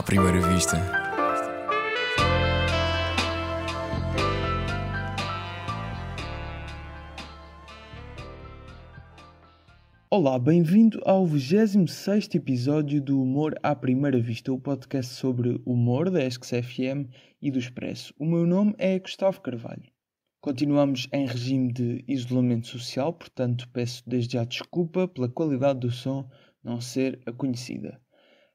à primeira vista. Olá, bem-vindo ao 26 episódio do Humor à Primeira Vista, o podcast sobre humor da ESC-FM e do Expresso. O meu nome é Gustavo Carvalho. Continuamos em regime de isolamento social, portanto peço desde já desculpa pela qualidade do som não ser a conhecida.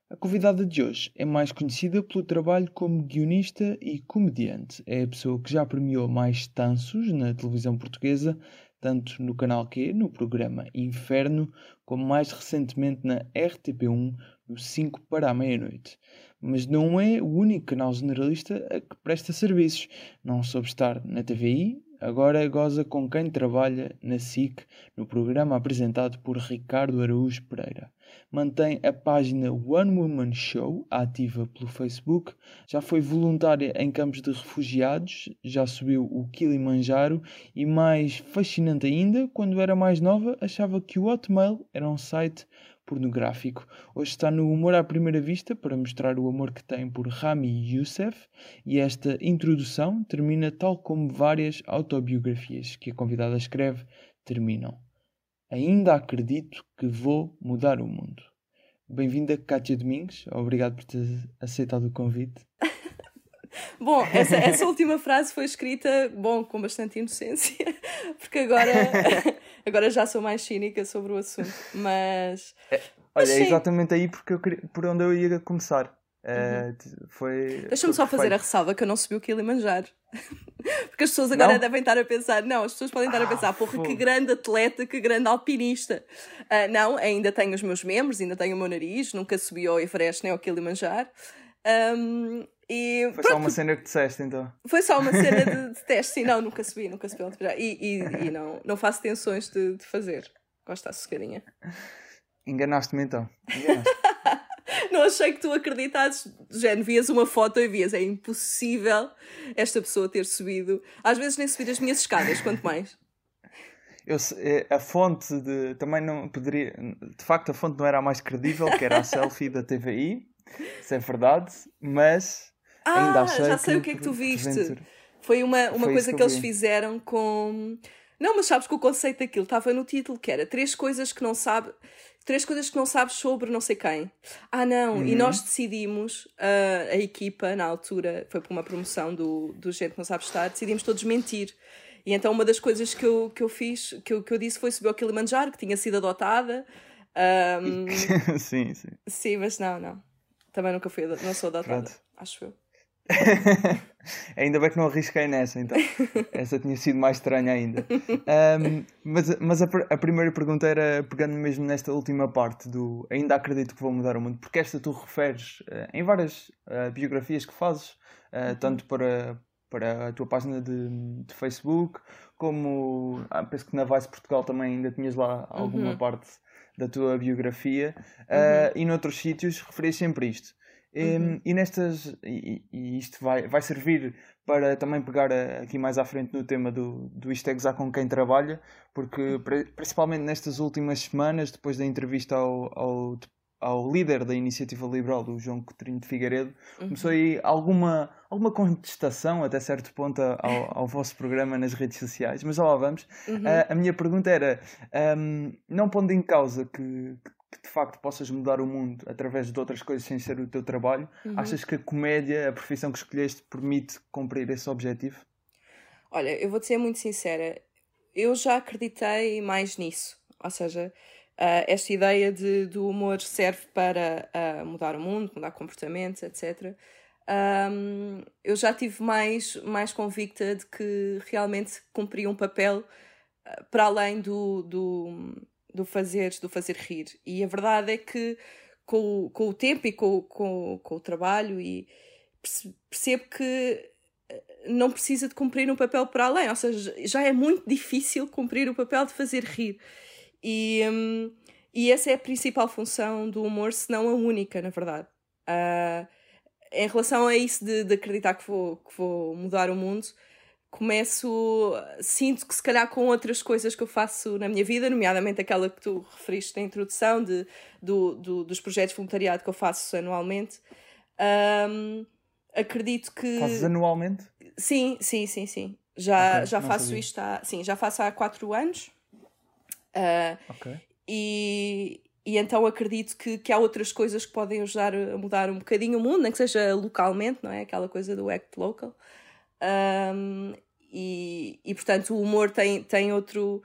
A convidada de hoje é mais conhecida pelo trabalho como guionista e comediante. É a pessoa que já premiou mais tansos na televisão portuguesa, tanto no canal Q, no programa Inferno, como mais recentemente na RTP1, no 5 para a meia-noite. Mas não é o único canal generalista a que presta serviços. Não soube estar na TVI, agora goza com quem trabalha na SIC, no programa apresentado por Ricardo Araújo Pereira. Mantém a página One Woman Show ativa pelo Facebook, já foi voluntária em campos de refugiados, já subiu o Kilimanjaro e mais fascinante ainda, quando era mais nova, achava que o Hotmail era um site pornográfico. Hoje está no Humor à Primeira Vista para mostrar o amor que tem por Rami Youssef e esta introdução termina tal como várias autobiografias que a convidada escreve terminam. Ainda acredito que vou mudar o mundo. Bem-vinda, Kátia Domingos. Obrigado por ter aceitado o convite. Bom, essa, essa última frase foi escrita, bom, com bastante inocência, porque agora, agora já sou mais cínica sobre o assunto, mas... É, olha, é exatamente aí porque eu queria, por onde eu ia começar. Uh, foi Deixa-me só fazer a ressalva que eu não subi o Kilimanjaro. Porque as pessoas agora não? devem estar a pensar, não, as pessoas podem estar a pensar, ah, porra, que grande atleta, que grande alpinista. Uh, não, ainda tenho os meus membros, ainda tenho o meu nariz, nunca subi ao Everest nem ao Kilimanjaro. Um, e, foi pronto, só uma cena que disseste então? Foi só uma cena de, de teste, sim, não, nunca subi, nunca subi E, e, e não, não faço tensões de, de fazer. Gosto estar sossegadinha. Enganaste-me então. Enganaste. não achei que tu acreditasses. Já vias uma foto e vias, é impossível esta pessoa ter subido. Às vezes nem subir as minhas escadas, quanto mais. Eu, eh, a fonte de. Também não poderia. De facto, a fonte não era a mais credível, que era a selfie da TVI. Isso é verdade, mas ah, ainda achei. Já sei que, o que é que tu viste. Foi uma, uma Foi coisa que, que eles fizeram com. Não, mas sabes que o conceito daquilo estava no título, que era três coisas que não sabe três coisas que não sabes sobre não sei quem. Ah, não, uhum. e nós decidimos, uh, a equipa, na altura, foi por uma promoção do, do Gente que Não Sabe Estar, decidimos todos mentir. E então uma das coisas que eu, que eu fiz, que eu, que eu disse foi subir ao Kilimanjaro, que tinha sido adotada. Um... sim, sim. Sim, mas não, não. Também nunca fui, não sou adotada, Pronto. acho eu. ainda bem que não arrisquei nessa, então. Essa tinha sido mais estranha ainda. Um, mas mas a, a, primeira pergunta era pegando mesmo nesta última parte do ainda acredito que vou mudar o mundo, porque esta tu referes uh, em várias uh, biografias que fazes, uh, tanto para, para a tua página de, de Facebook, como ah, penso que na Vice Portugal também ainda tinhas lá alguma uhum. parte da tua biografia, uhum. e noutros sítios referias sempre isto. Uhum. E, nestas, e, e, isto vai, vai servir para também pegar a, aqui mais à frente no tema do, do isto é gozar com quem trabalha, porque uhum. principalmente nestas últimas semanas, depois da entrevista ao, ao, ao líder da iniciativa liberal, o João Coutinho de Figueiredo, uhum. começou aí alguma, alguma contestação até certo ponto ao, ao vosso programa nas redes sociais, mas já lá vamos. Uhum. Uh, a minha pergunta era, um, não pondo em causa que, que de facto possas mudar o mundo através de outras coisas sem ser o teu trabalho, uhum. achas que a comédia, a profissão que escolheste, permite cumprir esse objetivo? Olha, eu vou-te ser muito sincera, eu já acreditei mais nisso. Ou seja, uh, esta ideia de, do humor serve para uh, mudar o mundo, mudar comportamentos, etc. Um, eu já tive mais, mais convicta de que realmente cumpria um papel uh, para além do, do do fazer, do fazer rir. E a verdade é que com, com o tempo e com, com, com o trabalho e percebo que eh, não precisa de cumprir um papel para além, ou seja, já é muito difícil cumprir o papel de fazer rir. E, hum, e essa é a principal função do humor, se não a única, na verdade. Uh, em relação a isso de, de acreditar que vou, que vou mudar o mundo, começo, sinto que se calhar com outras coisas que eu faço na minha vida, nomeadamente aquela que tu referiste na introdução, de, do, do, dos projetos de voluntariado que eu faço anualmente, Um, acredito que. Fazes anualmente? Sim, sim, sim, sim. Já, okay, já faço sabia. isto há. Sim, já faço há quatro anos. Uh, ok. E, e então acredito que, que há outras coisas que podem ajudar a mudar um bocadinho o mundo, nem que seja localmente, não é? Aquela coisa do act local. Um, e, e portanto o humor tem, tem outro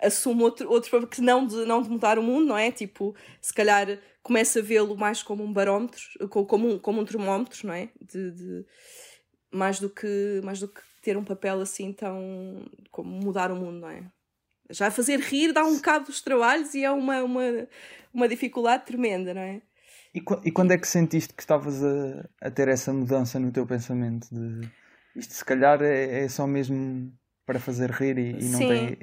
assume outro, outro que não de, não de mudar o mundo, não é? Tipo, se calhar começa a vê-lo mais como um barómetro, como um, como um termómetro, não é? De, de, mais, do que, mais do que ter um papel assim tão. como mudar o mundo, não é? Já fazer rir dá um bocado dos trabalhos e é uma, uma, uma dificuldade tremenda, não é? E, e quando é que sentiste que estavas a, a ter essa mudança no teu pensamento? De isto se calhar é, é só mesmo para fazer rir e, e não tem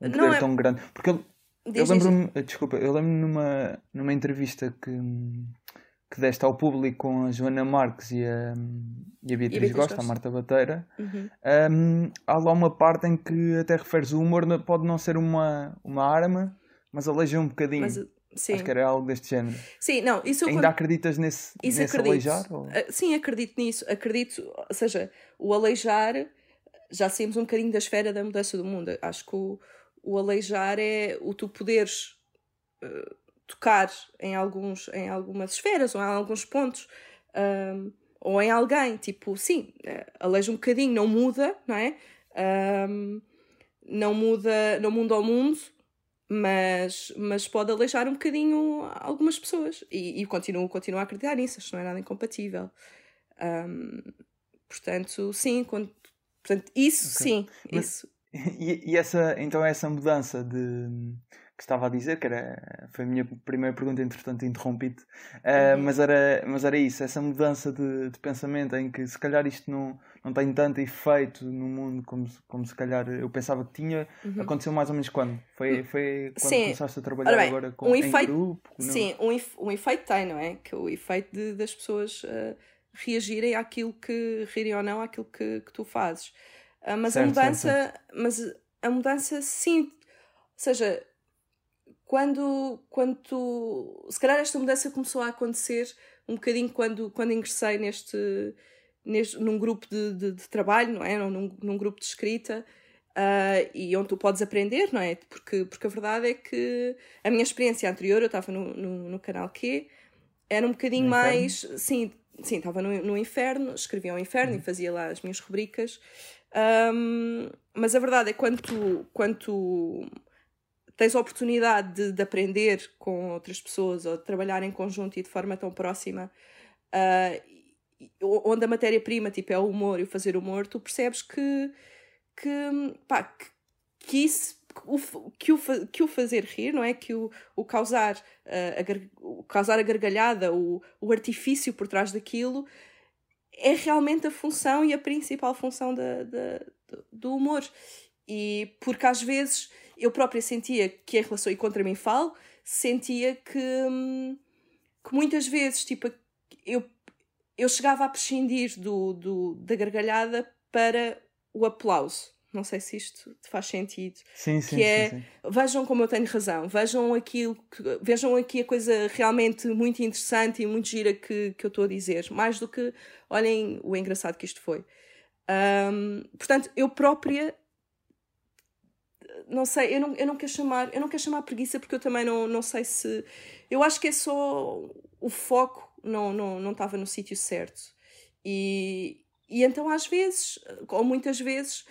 um poder não é... tão grande. Porque eu, eu lembro-me, desculpa, eu lembro-me numa, numa entrevista que, que deste ao público com a Joana Marques e a, e a Beatriz, Beatriz Gosta, a Marta Bateira, uhum. um, há lá uma parte em que até referes o humor pode não ser uma, uma arma, mas aleija um bocadinho. Mas, sim. Acho que era algo deste género. Sim, não, isso Ainda quando... acreditas nesse, isso nesse acredito. aleijar? Ou... Ah, sim, acredito nisso. Acredito, ou seja, o aleijar já saímos um bocadinho da esfera da mudança do mundo. Acho que o, o aleijar é o tu poderes uh, tocar em, alguns, em algumas esferas ou em alguns pontos. Um, ou em alguém, tipo, sim, aleija um bocadinho, não muda, não é? Um, não muda, não muda o mundo, mas, mas pode aleijar um bocadinho algumas pessoas e, e continuo, continuo a acreditar nisso, acho que não é nada incompatível. Um, portanto, sim, quando, portanto, isso okay. sim, mas, isso. E, e, essa, então essa mudança de que estava a dizer, que era, foi a minha primeira pergunta, entretanto interrompi-te, uh, uhum. mas, era, mas era isso, essa mudança de, de, pensamento em que se calhar isto não, não tem tanto efeito no mundo como, como se calhar eu pensava que tinha, uhum. aconteceu mais ou menos quando? Foi, hum, foi quando sim. começaste a trabalhar bem, agora com, um efeito, grupo? Não? Sim, um, um efeito tem, não é? Que é o efeito de, das pessoas uh, reagirem àquilo que, rirem ou não àquilo que, que tu fazes. Uh, mas certo, a mudança, certo, certo. mas a mudança sim, ou seja, quando, quando tu, se calhar esta mudança começou a acontecer um bocadinho quando, quando ingressei neste, neste num grupo de, de, de trabalho, não é? Num, num grupo de escrita uh, e onde tu podes aprender, não é? Porque, porque a verdade é que a minha experiência anterior, eu estava no, no, no canal Q, era um bocadinho mais, sim, sim, estava no, no inferno, escrevia ao inferno uhum. e fazia lá as minhas rubricas. Um, mas a verdade é que quando tu, quando tu tens a oportunidade de, de, aprender com outras pessoas ou de trabalhar em conjunto e de forma tão próxima, uh, onde a matéria-prima tipo, é o humor e o fazer humor, tu percebes que, que, pá, que, que isso o, que, o, que o fazer rir, não é? Que o, o, causar, uh, a, o causar a gargalhada, o, o artifício por trás daquilo, é realmente a função e a principal função da, da, do humor. E porque às vezes eu própria sentia que em relação, e contra mim falo, sentia que, que muitas vezes tipo, eu, eu chegava a prescindir do, do, da gargalhada para o aplauso. Não sei se isto te faz sentido. Sim, sim. Que é, sim, sim. vejam como eu tenho razão, vejam aquilo, que, vejam aqui a coisa realmente muito interessante e muito gira que, que eu estou a dizer. Mais do que, olhem o engraçado que isto foi. Um, portanto, eu própria não sei, eu não, eu não quero chamar, eu não quero chamar preguiça porque eu também não, não sei se. Eu acho que é só o foco não não não estava no sítio certo. E, e então às vezes, ou muitas vezes,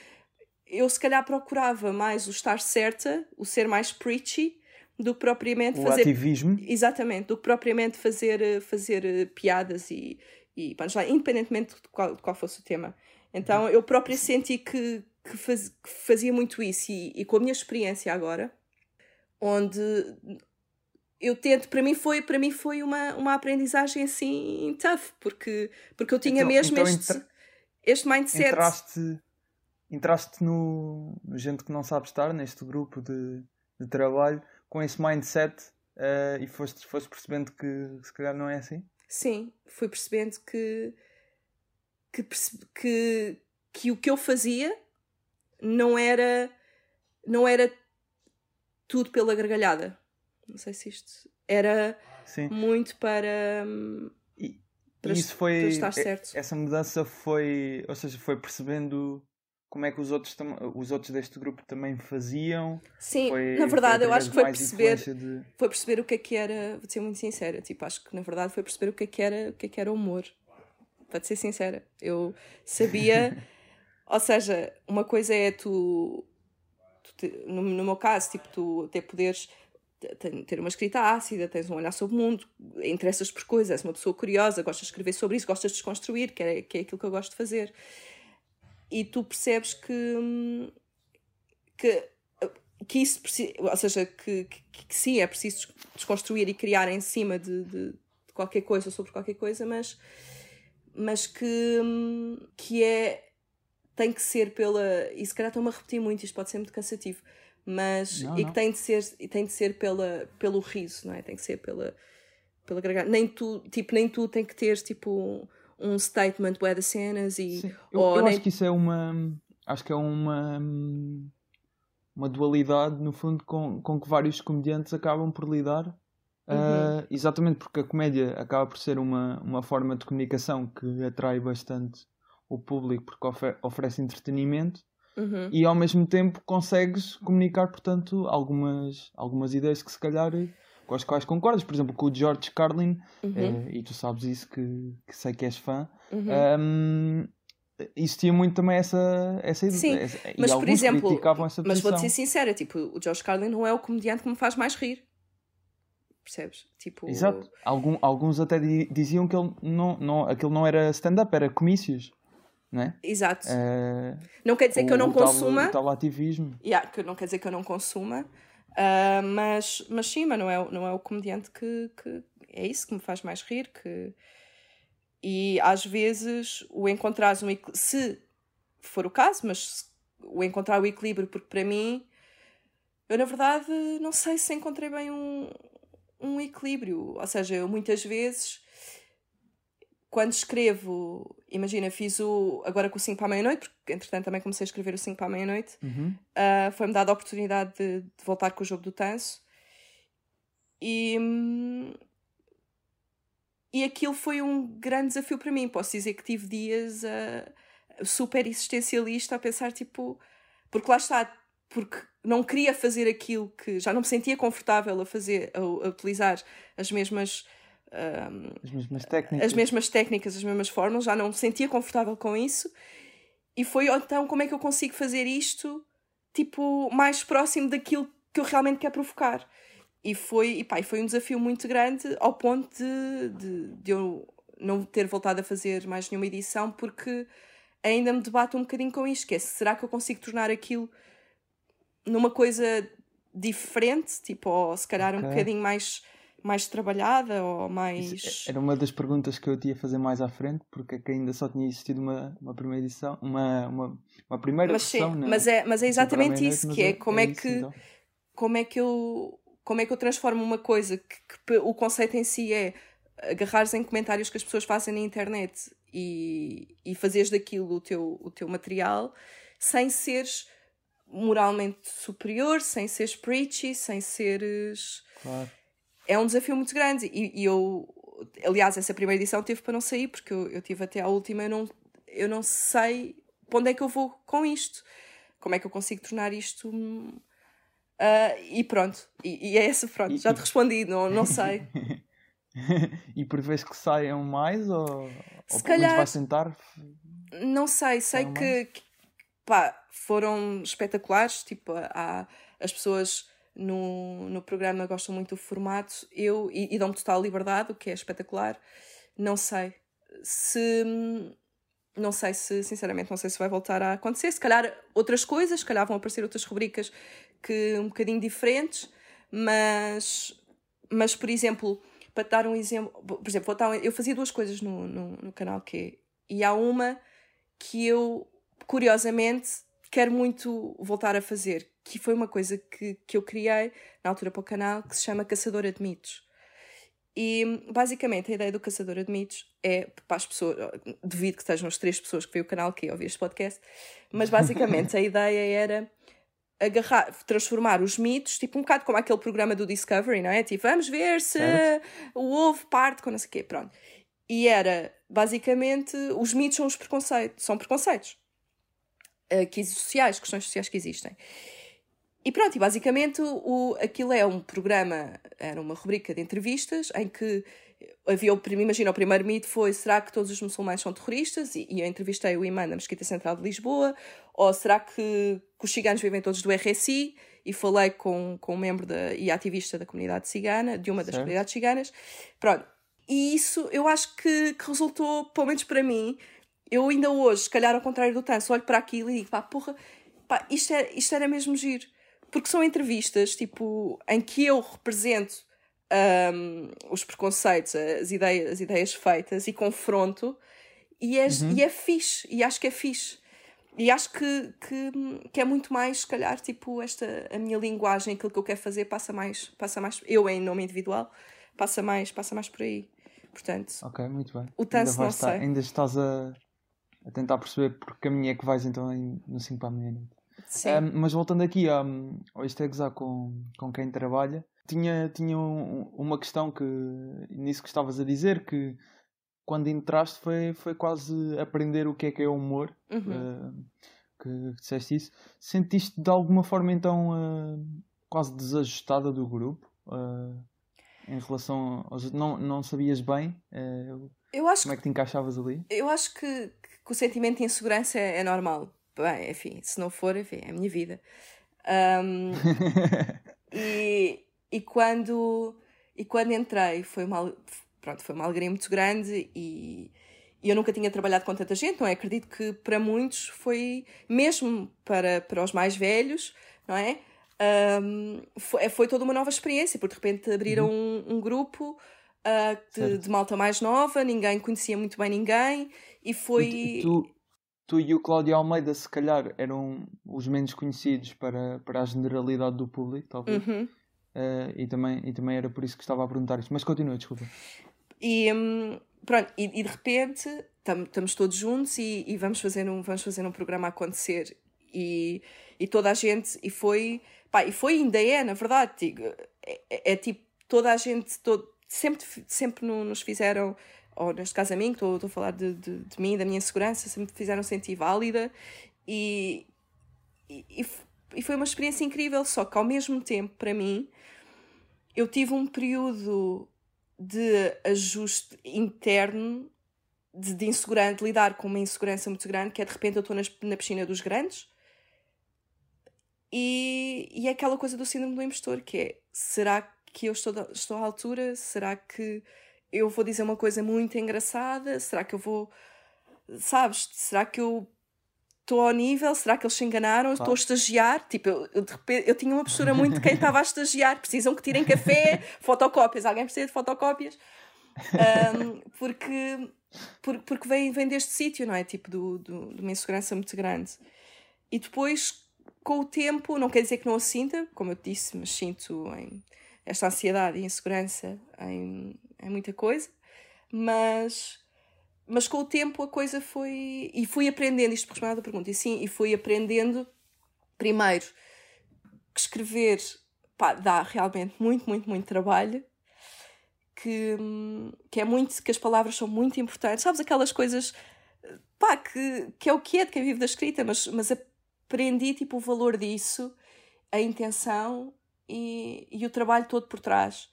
eu se calhar procurava mais o estar certa, o ser mais preachy, do que propriamente o fazer. ativismo. Exatamente, do que propriamente fazer, fazer piadas e, e independentemente de qual, de qual fosse o tema. Então eu própria senti que, que, faz, que fazia muito isso e, e, com a minha experiência agora, onde eu tento, para mim foi, para mim foi uma, uma aprendizagem assim tough, porque, porque eu tinha então, mesmo então este, entra... este mindset. Entraste, entraste no, no gente que não sabe estar neste grupo de, de trabalho com esse mindset uh, e foste, foste percebendo que se calhar não é assim? Sim, fui percebendo que, que, que, que o que eu fazia não era não era tudo pela gargalhada. Não sei se isto era Sim. muito para e, para, isso foi, para. Essa mudança foi, ou seja, foi percebendo como é que os outros, os outros deste grupo também faziam. Sim, foi, na verdade, eu acho que foi perceber, de... foi perceber o que é que era, vou ser muito sincera, tipo, acho que na verdade foi perceber o que é que era, o que é que era humor. Para ser sincera, eu sabia, ou seja, uma coisa é tu, tu te, no, no meu caso, tipo, tu até poderes ter uma escrita ácida, tens um olhar sobre o mundo, interessas por coisas, és uma pessoa curiosa, gostas de escrever sobre isso, gostas de desconstruir, que é, que é aquilo que eu gosto de fazer e tu percebes que, que, que isso, ou seja, que, que, que, sim, é preciso desconstruir e criar em cima de, de, de qualquer coisa sobre qualquer coisa, mas, mas que, que é tem que ser pela. E se calhar estou-me a repetir muito, isto pode ser muito cansativo, mas. Não, e que tem de ser, tem de ser pela, pelo riso, não é? Tem que ser pela. pela Nem tu, tipo, nem tu tem que ter tipo um statement bué das cenas e... Sim. Eu, eu nem... acho que isso é uma... Acho que é uma... Uma dualidade, no fundo, com, com que vários comediantes acabam por lidar. Uhum. Uh, exatamente porque a comédia acaba por ser uma, uma forma de comunicação que atrai bastante o público porque ofer oferece entretenimento uhum. e ao mesmo tempo consegues comunicar, portanto, algumas, algumas ideias que se calhar com as quais concordas, por exemplo, com o George Carlin, uhum. uh, e tu sabes isso que, que, sei que és fã. Uhum. Um, existia muito também essa, essa Sim, essa, mas por exemplo, mas vou-te ser sincera, tipo, o George Carlin não é o comediante que me faz mais rir. Percebes? Tipo... Exato. Algum, alguns até diziam que ele não, não, aquilo não era stand-up, era comícios. Não é? Exato. Uh, não quer dizer o, que eu não consuma. o tal ativismo. Yeah, que não quer dizer que eu não consuma, Uh, mas, mas sim, mas não é, não é o comediante que, que é isso que me faz mais rir. Que... E às vezes o encontrar um se for o caso, mas o encontrar o equilíbrio, porque para mim, eu na verdade não sei se encontrei bem um, um equilíbrio. Ou seja, eu muitas vezes quando escrevo, imagina, fiz o agora com o 5 para a meia-noite, porque entretanto também comecei a escrever o 5 para a meia-noite, uhum. uh, foi-me dada a oportunidade de, de, voltar com o jogo do tanso e, e aquilo foi um grande desafio para mim. Posso dizer que tive dias uh, super existencialista a pensar, tipo, porque lá está, porque não queria fazer aquilo que já não me sentia confortável a fazer, a, a utilizar as mesmas um, as mesmas técnicas. As mesmas técnicas, as mesmas fórmulas, já não me sentia confortável com isso. E foi então como é que eu consigo fazer isto tipo mais próximo daquilo que eu realmente quero provocar. E foi, e pá, foi um desafio muito grande ao ponto de, de, de eu não ter voltado a fazer mais nenhuma edição porque ainda me debato um bocadinho com isto, que é será que eu consigo tornar aquilo numa coisa diferente, tipo, ou se calhar okay. um bocadinho mais mais trabalhada ou mais. Isso é, era uma das perguntas que eu tinha fazer mais à frente, porque é ainda só tinha existido uma, uma primeira edição, uma, uma, uma primeira mas, versão. Sim, mas, é, mas é exatamente isso, que é, é como é, é que. então. Como é que eu. Como é que eu transformo uma coisa que, que o conceito em si é agarrares em comentários que as pessoas fazem na internet e, e fazeres daquilo o teu, o teu material sem seres moralmente superior, sem seres preachy, sem seres. Claro é um desafio muito grande. E, e, eu, aliás, essa primeira edição teve para não sair, porque eu, eu tive até à última, eu não, eu não sei para onde é que eu vou com isto. Como é que eu consigo tornar isto. Uh, e pronto, e, e é essa, pronto, já te respondi, não, não sei. e prevês que saiam mais ou, Se ou calhar, vais tentar? Não sei, sei que, que, pá, foram espetaculares, tipo, há, as pessoas no, no programa gostam muito do formato eu, e, e dão-me total liberdade, o que é espetacular. Não sei se. Não sei se, sinceramente, não sei se vai voltar a acontecer. Se calhar outras coisas, se calhar vão aparecer outras rubricas que um bocadinho diferentes, mas, mas por exemplo, para dar um exemplo, por exemplo, dar um, eu fazia duas coisas no, no, no canal que e há uma que eu, curiosamente, quero muito voltar a fazer, que foi uma coisa que, que eu criei na altura para o canal que se chama Caçadora de Mitos. E basicamente a ideia do Caçadora de Mitos é para as pessoas, devido que estejam as três pessoas que veem o canal que ouvem este podcast, mas basicamente a ideia era agarrar, transformar os mitos, tipo um bocado como aquele programa do Discovery, não é? Tipo, vamos ver se certo. o ovo parte com não sei o quê, pronto. E era, basicamente, os mitos são os preconceitos, são preconceitos uh, que, sociais, questões sociais que existem. E pronto, e basicamente o, aquilo é um programa, era uma rubrica de entrevistas em que havia o imagina o primeiro mito foi será que todos os muçulmanos são terroristas? E, e eu entrevistei o imã da Mesquita Central de Lisboa. Ou será que, que, os ciganos vivem todos do RSI e falei com, com um membro da, e ativista da comunidade cigana de uma das certo. comunidades ciganas. Pronto. E isso eu acho que, que, resultou pelo menos para mim eu ainda hoje se calhar ao contrário do Tanso olho para aquilo e digo pá porra pá, isto, é, isto era mesmo giro porque são entrevistas tipo em que eu represento um, os preconceitos, as ideias, as ideias feitas e confronto, e é, uhum. e é fixe, e acho que é fixe. E acho que, que, que, é muito mais, se calhar, tipo, esta, a minha linguagem, aquilo que eu quero fazer, passa mais, passa mais, eu em nome individual, passa mais, passa mais por aí. Portanto, ok, muito bem. O tanto não estar. Ainda estás a, a tentar perceber por que caminho é que vais então no 5 para a meia-noite. Um, mas voltando aqui um, ao isto é gozar com, com quem trabalha, tinha, tinha um, uma questão que nisso que estavas a dizer que quando entraste foi, foi quase aprender o que é que é humor uhum. uh, que, disseste isso. Sentiste de alguma forma então uh, quase desajustada do grupo uh, em relação aos, não, não sabias bem eu acho como é que te encaixavas ali? Eu acho que, que o sentimento de insegurança é, é normal bem, enfim, se não for, enfim, é a minha vida um, e e quando, e quando entrei, foi uma, pronto, foi uma alegria muito grande e, e eu nunca tinha trabalhado com tanta gente, não é? Acredito que para muitos foi, mesmo para, para os mais velhos, não é? Um, foi, foi toda uma nova experiência, porque de repente abriram uhum. um, um, grupo uh, de, de, malta mais nova, ninguém conhecia muito bem ninguém e foi. E tu, tu, e o Cláudio Almeida, se calhar, eram os menos conhecidos para, para a generalidade do público, talvez. Uhum. Uh, e, também, e também era por isso que estava a perguntar isto. Mas continua, desculpa. E um, pronto, e, e, de repente estamos todos juntos e, e, vamos, fazer um, vamos fazer um programa acontecer. E, e toda a gente, e foi, pá, e foi ainda é, na verdade, digo, é, é, é, tipo, toda a gente, todo, sempre, sempre nos fizeram, ou neste caso a mim, estou, estou a falar de, de, de mim, da minha segurança, sempre me fizeram sentir válida e, e, e foi uma experiência incrível, só que ao mesmo tempo, para mim, eu tive um período de ajuste interno, de, de insegurança, de lidar com uma insegurança muito grande, que é de repente eu estou na piscina dos grandes. E, e é aquela coisa do síndrome do impostor, que é, será que eu estou, estou à altura? Será que eu vou dizer uma coisa muito engraçada? Será que eu vou... Sabes? Será que eu estou ao nível, será que eles se enganaram? Estou a estagiar. Tipo, eu, eu, de repente, eu tinha uma postura muito de quem estava a estagiar. Precisam que tirem café, fotocópias. Alguém precisa de fotocópias? Um, porque por, porque vem, vem deste sítio, não é? Tipo, do, do, de uma insegurança muito grande. E depois, com o tempo, não quer dizer que não a sinta, como eu disse, mas sinto em esta ansiedade e insegurança em, em muita coisa. Mas mas com o tempo a coisa foi. E fui aprendendo, isto por à pergunta, e sim, e fui aprendendo, primeiro, que escrever pá, dá realmente muito, muito, muito trabalho. Que, que é muito. que as palavras são muito importantes. Sabes aquelas coisas. pá, que, que é o que é de quem vive da escrita, mas, mas aprendi tipo, o valor disso, a intenção e, e o trabalho todo por trás.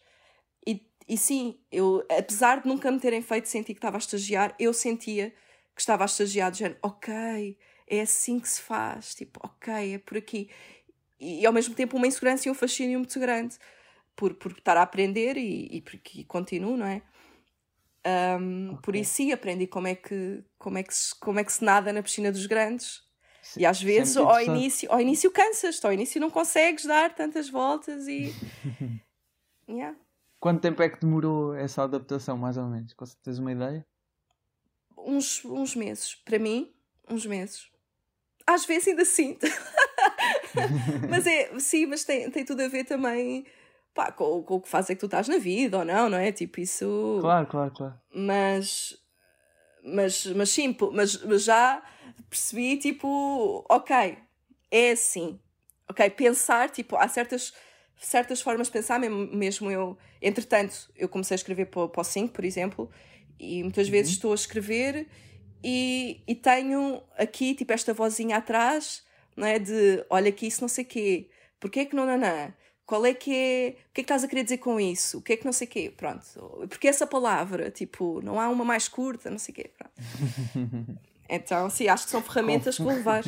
E sim, eu, apesar de nunca me terem feito sentir que estava a estagiar, eu sentia que estava a estagiar, de género, ok, é assim que se faz, tipo, ok, é por aqui. E, e ao mesmo tempo uma insegurança e um fascínio muito grande por, por estar a aprender e, e porque continuo, não é? Um, okay. Por isso sim, aprendi como é que, como é que, se, como é que se nada na piscina dos grandes. E às vezes ao início, ao início cansas, ao início não consegues dar tantas voltas e. yeah. Quanto tempo é que demorou essa adaptação, mais ou menos? Tens uma ideia? Uns, uns meses. Para mim, uns meses. Às vezes ainda sinto. mas é, sim, mas tem, tem tudo a ver também pá, com, com o que faz é que tu estás na vida ou não, não é? Tipo, isso. Claro, claro, claro. Mas. Mas, mas sim, mas, mas já percebi, tipo, ok, é assim. Ok, pensar, tipo, há certas certas formas de pensar, mesmo, mesmo eu. Entretanto, eu comecei a escrever para, para o 5, por exemplo, E muitas uhum. vezes estou a escrever e, e tenho aqui, tipo, esta vozinha atrás, não é? De olha aqui, isso não sei o quê, porquê é que não, não, não? Qual é que é. O que é que estás a querer dizer com isso? O que é que não sei o quê? Pronto. Porque essa palavra, tipo, não há uma mais curta, não sei o quê. Pronto. então, sim, acho que são ferramentas que vou levar.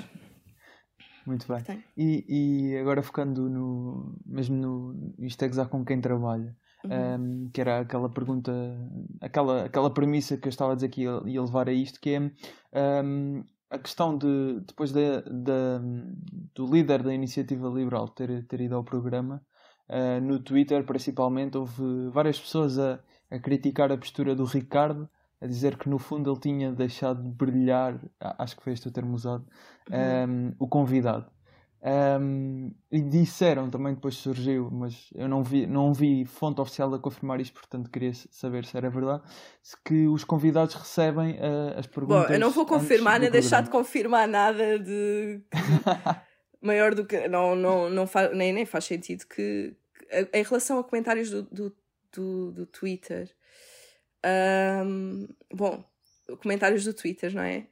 Muito bem. E, e agora focando no, mesmo no isto é gozar com quem trabalha, uhum. um, que era aquela pergunta, aquela, aquela premissa que eu estava a dizer que ia, ia levar a isto, que é um, a questão de, depois de, de, do líder da iniciativa liberal ter, ter ido ao programa, uh, no Twitter principalmente, houve várias pessoas a, a criticar a postura do Ricardo, a dizer que no fundo ele tinha deixado de brilhar, acho que foi este o termo usado, uhum. um, o convidado. Um, e disseram também depois surgiu, mas eu não vi, não vi fonte oficial a confirmar isto, portanto queria saber se era verdade, que os convidados recebem uh, as perguntas. Bom, eu não vou confirmar nem deixar de confirmar nada de maior do que. Não, não, não faz, nem, nem faz sentido que em relação a comentários do, do, do, do Twitter um, bom, comentários do Twitter, não é?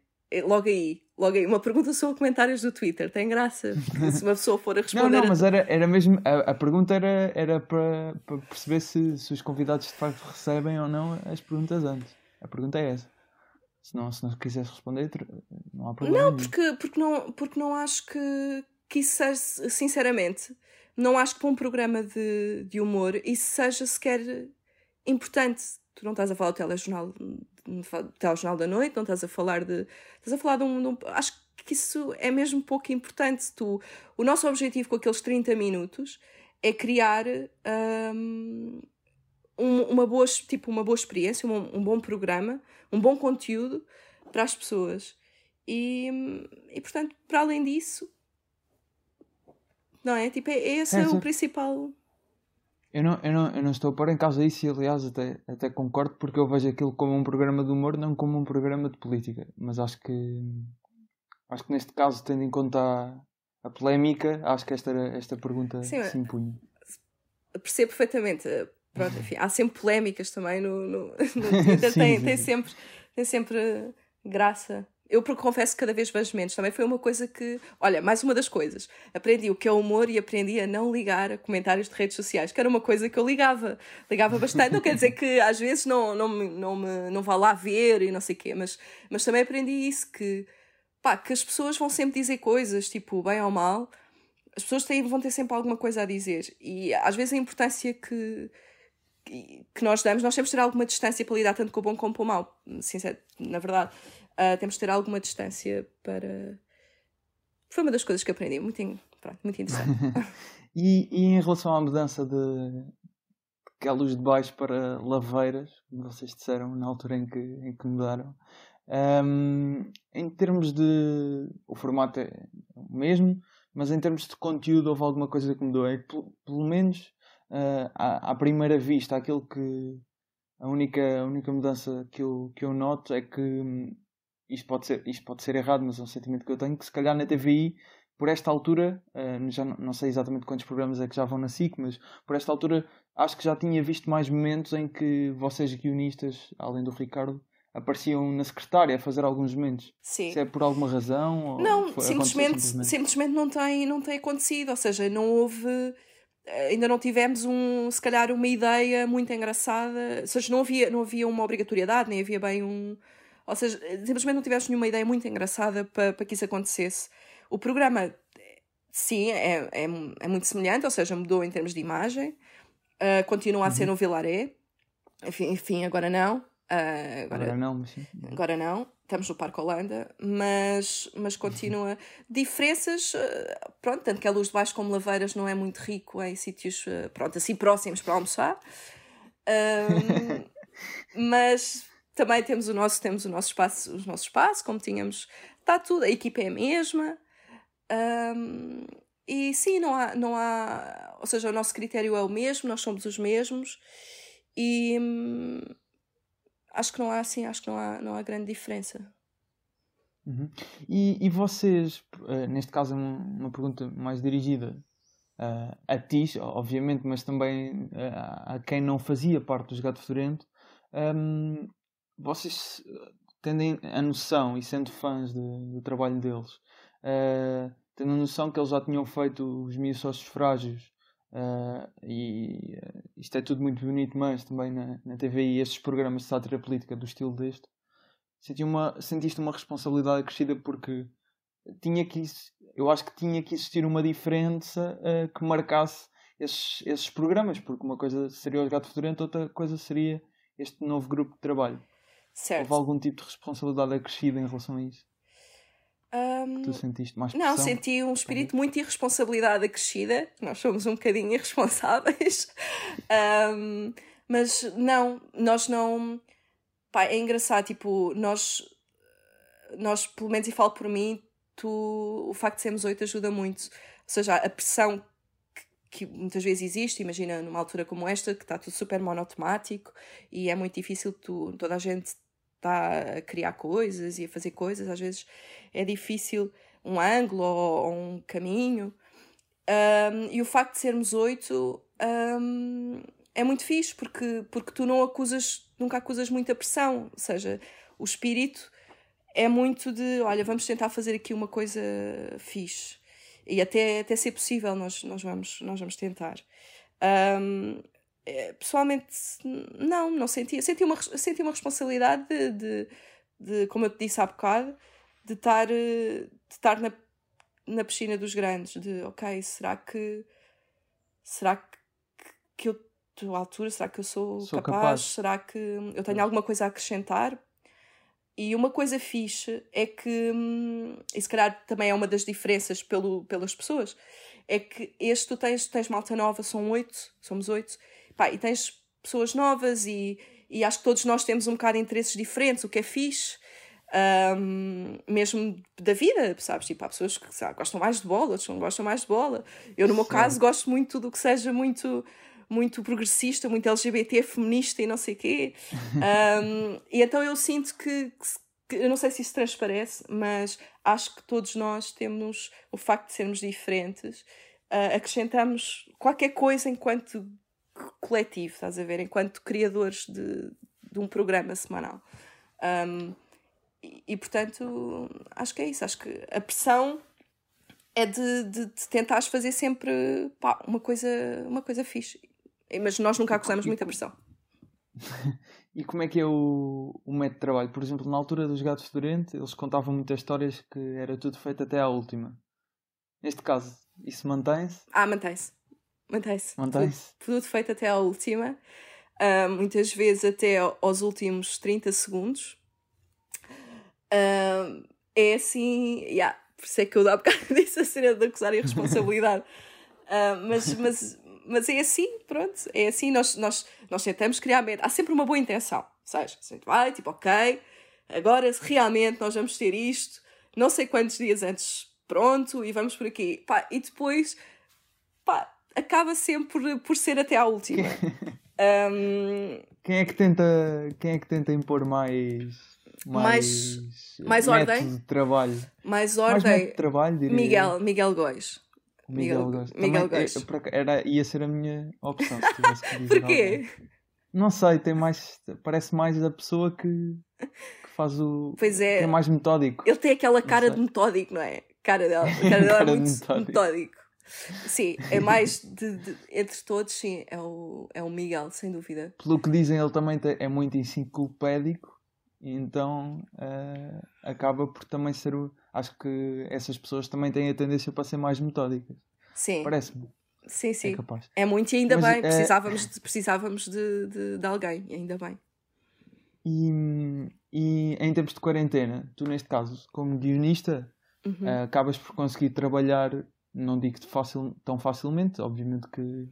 Logo aí, logo aí, uma pergunta sobre comentários do Twitter, tem graça. Se uma pessoa for a responder. Não, não, mas era, era mesmo. A, a pergunta era, era para, para perceber se, se os convidados de facto recebem ou não as perguntas antes. A pergunta é essa. Se não, se não quiseres responder, não há problema. Não, porque, porque, não, porque não acho que, que isso seja, sinceramente, não acho que para um programa de, de humor isso seja sequer importante tu não estás a falar do telejornal, do telejornal da noite, não estás a falar de. Estás a falar de um. De um acho que isso é mesmo pouco importante. Tu, o nosso objetivo com aqueles 30 minutos é criar um, uma, boa, tipo, uma boa experiência, um, um bom programa, um bom conteúdo para as pessoas. E, e portanto, para além disso, não é? Tipo, é, esse é, é o principal. Eu não, eu, não, eu não estou a pôr em causa isso e, aliás, até, até concordo porque eu vejo aquilo como um programa de humor, não como um programa de política. Mas acho que, acho que neste caso, tendo em conta a, a polémica, acho que esta, esta pergunta Sim, se impunha. Percebo perfeitamente. Pronto, enfim, há sempre polémicas também no, no, no Twitter, sim, tem, sim. tem, sempre, tem sempre graça eu confesso que cada vez vejo menos. Também foi uma coisa que. Olha, mais uma das coisas. Aprendi o que é humor e aprendi a não ligar a comentários de redes sociais, que era uma coisa que eu ligava. Ligava bastante. não quer dizer que às vezes não, não, não, me, não vá lá ver e não sei o quê, mas, mas também aprendi isso: que, pá, que as pessoas vão sempre dizer coisas, tipo, bem ou mal. As pessoas têm, vão ter sempre alguma coisa a dizer. E às vezes a importância que que nós damos, nós temos de ter alguma distância para lidar tanto com o bom como com o mau, sincero, na verdade uh, temos de ter alguma distância para. Foi uma das coisas que aprendi, muito, pronto, muito interessante. e, e em relação à mudança de que é a luz de baixo para laveiras, como vocês disseram na altura em que, em que mudaram, um, em termos de. O formato é o mesmo, mas em termos de conteúdo houve alguma coisa que mudou. É que, pelo, pelo menos uh, à, à, primeira vista, aquilo que. A única, a única mudança que eu, que eu noto é que hum, isto pode ser, isto pode ser errado, mas é um sentimento que eu tenho, que se calhar na TVI, por esta altura, uh, já não, não, sei exatamente quantos programas é que já vão na SIC, mas por esta altura acho que já tinha visto mais momentos em que vocês guionistas, além do Ricardo, apareciam na secretária a fazer alguns momentos. Sim. Se é por alguma razão? não, foi, simplesmente, simplesmente, simplesmente não, tem, não tem acontecido, ou seja, não houve ainda não tivemos um, se calhar uma ideia muito engraçada, ou seja, não havia, não havia uma obrigatoriedade, nem havia bem um, ou seja, simplesmente não tiveste nenhuma ideia muito engraçada para, para que isso acontecesse. O programa, sim, é, é, é muito semelhante, ou seja, mudou em termos de imagem, uh, continua a ser uhum. no Vilaré, enfim, enfim agora não. Uh, agora, agora, não, mas sim. Agora não, estamos no Parque Holanda, mas, mas continua. Diferenças, uh, pronto, tanto que a luz de baixo como Laveiras não é muito rico em sítios, pronto, assim próximos para almoçar. mas também temos o nosso, temos o nosso espaço, o nosso espaço, como tínhamos, está tudo, a equipa é a mesma. Um, e sim, não há, não há, ou seja, o nosso critério é o mesmo, nós somos os mesmos e hum, acho que não há assim, acho que não há, não há grande diferença. Uhum. E, e vocês, uh, neste caso, uma, uma pergunta mais dirigida uh, a ti, obviamente, mas também uh, a quem não fazia parte dos Gato Fedorento, um, vocês tendo a noção e sendo fãs de, do trabalho deles, uh, tendo a noção que eles já tinham feito os meus sócios frágeis uh, e uh, isto é tudo muito bonito, mas também na, na TVI estes programas de sátira política do estilo deste, senti uma, sentiste uma responsabilidade crescida porque tinha que eu acho que tinha que existir uma diferença que marcasse esses, esses programas, porque uma coisa seria os Gato Fedorento, outra coisa seria este novo grupo de trabalho. Certo. Houve algum tipo de responsabilidade acrescida em relação a isso? Um, tu sentiste mais pressão? Não, senti um espírito muito de irresponsabilidade acrescida. Nós somos um bocadinho irresponsáveis. um, mas não, nós não. Pá, é engraçado, tipo, nós, nós, pelo menos, e falo por mim, tu, o facto de sermos oito ajuda muito. Ou seja, a pressão que muitas vezes existe, imagina numa altura como esta, que está tudo super monotemático e é muito difícil tu, toda a gente está a criar coisas e a fazer coisas, às vezes é difícil um ângulo ou, ou um caminho. Um, e o facto de sermos oito um, é muito fixe, porque, porque tu não acusas, nunca acusas muita pressão, ou seja, o espírito é muito de, olha, vamos tentar fazer aqui uma coisa fixe e até, até ser possível nós, nós, vamos, nós vamos tentar. Um, pessoalmente, não, não sentia. Senti uma, senti uma responsabilidade de, de, de, como eu te disse há bocado, de estar, de estar na, na piscina dos grandes, de ok, será que será que, que eu estou à altura? Será que eu sou, sou capaz? capaz? Será que eu tenho alguma coisa a acrescentar? E uma coisa fixe é que, hum, e se calhar também é uma das diferenças pelo, pelas pessoas, é que este tu tens, tens malta nova, são oito, somos oito, pá, e tens pessoas novas e, e acho que todos nós temos um bocado de interesses diferentes, o que é fixe. Um, mesmo da vida, sabes? Tipo, há pessoas que sabe, gostam mais de bola, outros não gostam mais de bola. Eu, no meu Sim. caso, gosto muito do que seja muito muito progressista, muito LGBT, feminista e não sei o quê. Um, e então eu sinto que, que, eu não sei se isso transparece, mas acho que todos nós temos o facto de sermos diferentes, uh, acrescentamos qualquer coisa enquanto coletivo, estás a ver? Enquanto criadores de, de um programa semanal. Um, e, e, portanto, acho que é isso. Acho que a pressão é de, de, de tentares fazer sempre pá, uma, coisa, uma coisa fixe. Mas nós nunca acusamos muita pressão. e como é que é o, o método de trabalho? Por exemplo, na altura dos Gatos Fedorentes, eles contavam muitas histórias que era tudo feito até à última. Neste caso, isso mantém-se? Ah, mantém-se. Mantém-se. Mantém-se. Tudo, tudo, feito até à última. Uh, muitas vezes até aos últimos 30 segundos. Uh, é assim, yeah, por isso é que eu dá bocado disse a cena de acusar a irresponsabilidade. Uh, mas, mas mas é assim, pronto, é assim, nós, nós, nós tentamos criar meta. Há sempre uma boa intenção, sabes? A gente vai, tipo, ok, agora realmente nós vamos ter isto, não sei quantos dias antes pronto, e vamos por aqui. Pá, e depois, pá, acaba sempre por, por ser até à última. um, quem é que tenta, quem é que tenta impor mais... Mais, mais, mais ordem de trabalho. Mais ordem. Mais de trabalho, diria Miguel, Miguel Góis. Miguel, Miguel Gosto. Miguel Gosto. Era, ia ser a minha opção se tivesse que dizer Porquê? Não sei, tem mais. Parece mais a pessoa que, que faz o. Pois é. É mais metódico. Ele tem aquela cara de metódico, não é? Cara dela. Cara dela é muito metódico. metódico. Sim, é mais de, de, entre todos, sim, é o, é o Miguel, sem dúvida. Pelo que dizem, ele também é muito enciclopédico então uh, acaba por também ser o. Acho que essas pessoas também têm a tendência para ser mais metódicas. Sim. Parece-me. Sim, sim. É, capaz. é muito e ainda Mas, bem. É... Precisávamos, de, precisávamos de, de, de alguém, ainda bem. E, e em tempos de quarentena, tu neste caso, como guionista, uhum. uh, acabas por conseguir trabalhar, não digo fácil, tão facilmente, obviamente que,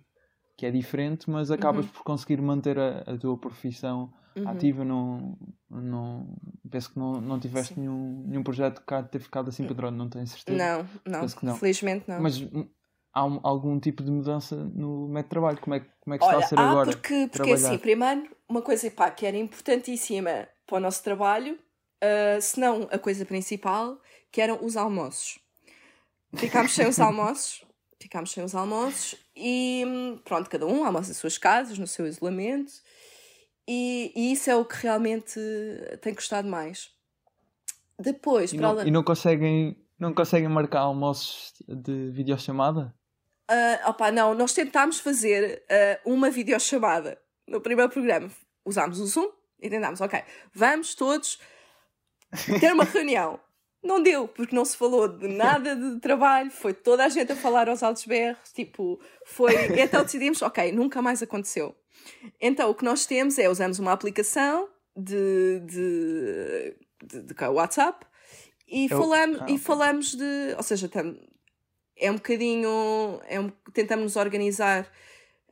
que é diferente, mas acabas uhum. por conseguir manter a, a tua profissão uhum. ativa, não, não, penso que não, não tiveste nenhum, nenhum projeto que de ter ficado assim padrão, não tenho certeza. Não, não, não. felizmente não. Mas há um, algum tipo de mudança no método de trabalho? Como é, como é que Olha, está a ser agora? Porque, porque assim, primeiro, uma coisa pá, que era importantíssima para o nosso trabalho, uh, se não a coisa principal, que eram os almoços. Ficámos sem os almoços, ficámos sem os almoços e hum, pronto, cada um almoça as suas casas, no seu isolamento. E, e isso é o que realmente tem custado mais. Depois, E não, além- e não conseguem, não conseguem marcar almoços de videochamada? Ah, opá, não, nós tentámos fazer ah, uma videochamada no primeiro programa. Usámos o Zoom e tentámos, ok, vamos todos ter uma reunião. Não deu, porque não se falou de nada de trabalho, foi toda a gente a falar aos altos berros, tipo, foi. Então decidimos, ok, nunca mais aconteceu. Então o que nós temos é usamos uma aplicação de, de, de, de WhatsApp e, Eu- falamos, ah, e falamos de. Ou seja, tam, é um bocadinho. É um, tentamos nos organizar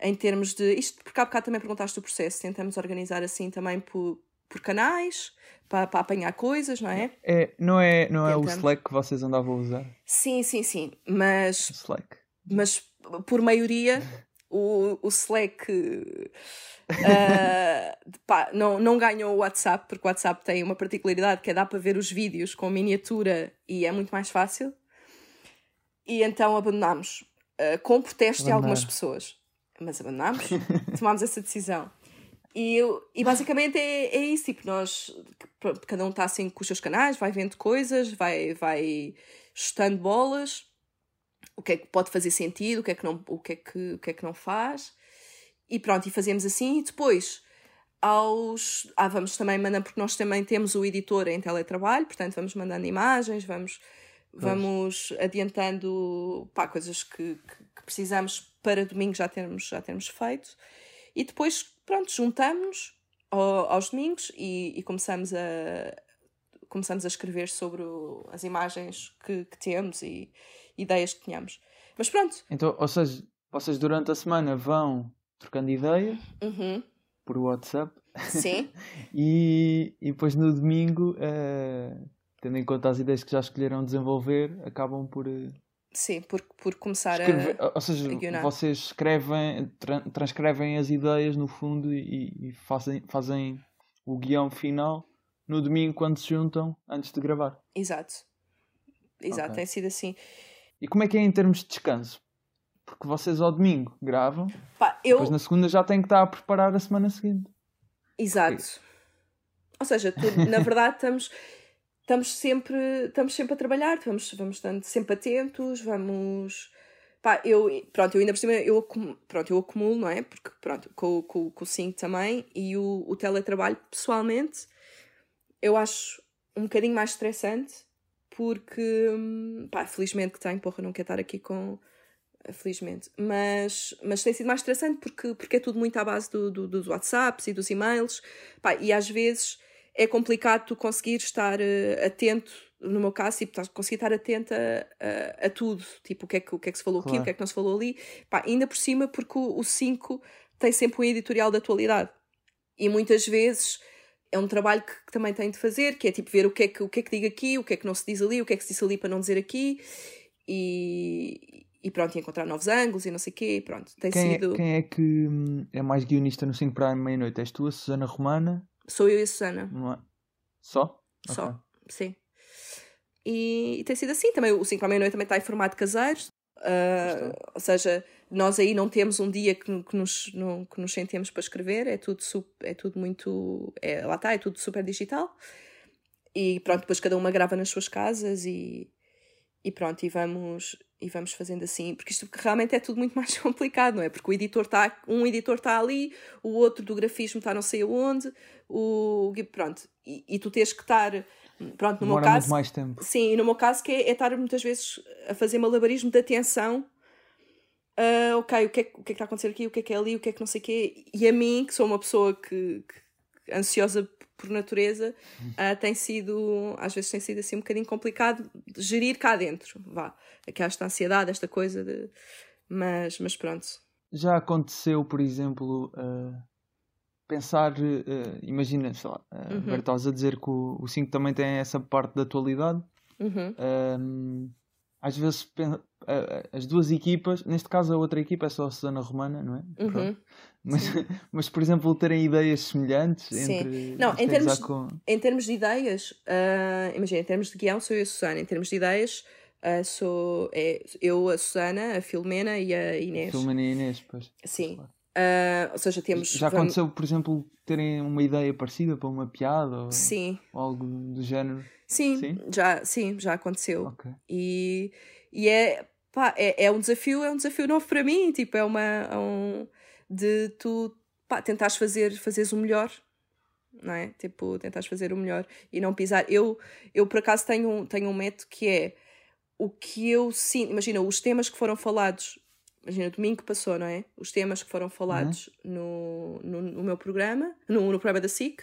em termos de. Isto porque há bocado também perguntaste o processo, tentamos organizar assim também por, por canais, para, para apanhar coisas, não é? É, não é, não é o. Slack que vocês andavam a usar? Sim, sim, sim. Mas O Slack. mas por maioria o, o Slack ah, pá, não, não ganhou o WhatsApp, porque o WhatsApp tem uma particularidade que é dá para ver os vídeos com miniatura e é muito mais fácil. E então abandonámos, ah, com protesto de algumas pessoas. Mas abandonámos, tomámos essa decisão. E, e basicamente é, é isso, tipo, nós, cada um está assim com os seus canais, vai vendo coisas, vai, vai chutando bolas, o que é que pode fazer sentido, o que é que não, o que é que, o que é que não faz. E pronto, e fazemos assim. E depois, aos. Ah, vamos também mandando, porque nós também temos o editor em teletrabalho, portanto, vamos mandando imagens, vamos, vamos adiantando pá, coisas que, que, que precisamos para domingo já termos, já termos feito. E depois, pronto, juntamos-nos ao- aos domingos e, e começamos a começamos a escrever sobre o- as imagens que, que temos e ideias que tínhamos. Mas pronto, Então, ou seja, vocês durante a semana vão trocando ideias uhum, por WhatsApp. Sim, e, e depois no domingo, eh, tendo em conta as ideias que já escolheram desenvolver, acabam por eh, sim, por, por começar escrever. a. Ou seja, a guionar. vocês escrevem, tran- transcrevem as ideias no fundo e, e fazem, fazem o guião final no domingo quando se juntam antes de gravar. Exato. Exato, Ok. tem sido assim. E como é que é em termos de descanso? Porque vocês ao domingo gravam, Pá, eu. depois na segunda já têm que estar a preparar a semana seguinte. Exato. Ou seja, tu, na verdade estamos, estamos, sempre, estamos sempre a trabalhar, vamos, vamos estando sempre atentos, vamos. Pá, eu, pronto, eu ainda por cima, eu, pronto, eu acumulo, não é? Porque, pronto, com, com, com o 5 também e o, o teletrabalho, pessoalmente, eu acho um bocadinho mais estressante, porque, pá, felizmente que tenho, porra, não quero estar aqui com. Felizmente, mas, mas tem sido mais estressante porque, porque é tudo muito à base do, do- dos WhatsApps e dos e-mails, Pá, e às vezes é complicado tu conseguir estar eh, atento, no meu caso, tipo, conseguir estar atenta a, a tudo, tipo, o que, é que, o que é que se falou aqui, Claro. o que é que não se falou ali, Pá, ainda por cima porque o 5 tem sempre um editorial de atualidade e muitas vezes é um trabalho que, que também tem de fazer, que é tipo ver o que é que, o que é que diga aqui, o que é que não se diz ali, o que é que se diz ali para não dizer aqui e, e pronto, e encontrar novos ângulos e não sei o quê, pronto, tem Quem é, sido... quem é que hum, é mais guionista no 5 para a meia-noite? És tu, a Susana Romana? Sou eu e a Susana. Não é? Só? Só, Ok. sim. E, e tem sido assim também. O 5 à meia-noite também está em formato caseiro. ah, ou seja, nós aí não temos um dia que, que, nos, não, que nos sentemos para escrever, é tudo, é tudo muito. É, lá está, é tudo super digital. E pronto, depois cada uma grava nas suas casas e, e pronto, e vamos, e vamos fazendo assim, porque isto realmente é tudo muito mais complicado, não é? Porque o editor está, um editor está ali, o outro do grafismo está não sei aonde, o pronto, e, e tu tens que estar, pronto, no meu Demora caso, muito mais tempo. sim, e no meu caso que é, é estar muitas vezes a fazer malabarismo de atenção. Ah, ok, o que, é, que- o que é que está a acontecer aqui, o que é que é ali, o que é que não sei o quê, e a mim, que sou uma pessoa que, que- ansiosa por natureza, ah, tem sido, às vezes tem sido assim um bocadinho complicado de gerir cá dentro, vá, aquela esta ansiedade, esta coisa de, mas, mas pronto, Já aconteceu, por exemplo, uh, pensar, uh, imagina, sei lá, uh, Uhum. a dizer que o, o 5 também tem essa parte da atualidade. Uhum, Um, às vezes uh, uh, as duas equipas, neste caso a outra equipa é só a Susana Romana, não é? uhum. Mas, mas, por exemplo, terem ideias semelhantes Sim. entre. Não, em é termos com- Em termos de ideias, ah, imagina, em termos de guião sou eu e a Susana. Em termos de ideias, ah, sou é, eu, a Susana, a Filomena e a Inês. Filomena e Inês, pois. Sim. Claro. Uh, ou seja, temos. Já aconteceu, por exemplo, terem uma ideia parecida para uma piada ou, sim. ou algo do género? Sim, sim, já, sim, já aconteceu. Okay. E, e é, pá, é, é um desafio, é um desafio novo para mim, tipo, é uma. É um, de tu pá, tentares fazer, fazeres o melhor não é? Tipo, tentares fazer o melhor e não pisar. Eu, eu por acaso, tenho, tenho um método que é o que eu sinto. Imagina, os temas que foram falados. Imagina, domingo que passou, não é? Os temas que foram falados uhum. no, no, no, meu programa, no, no programa da SIC,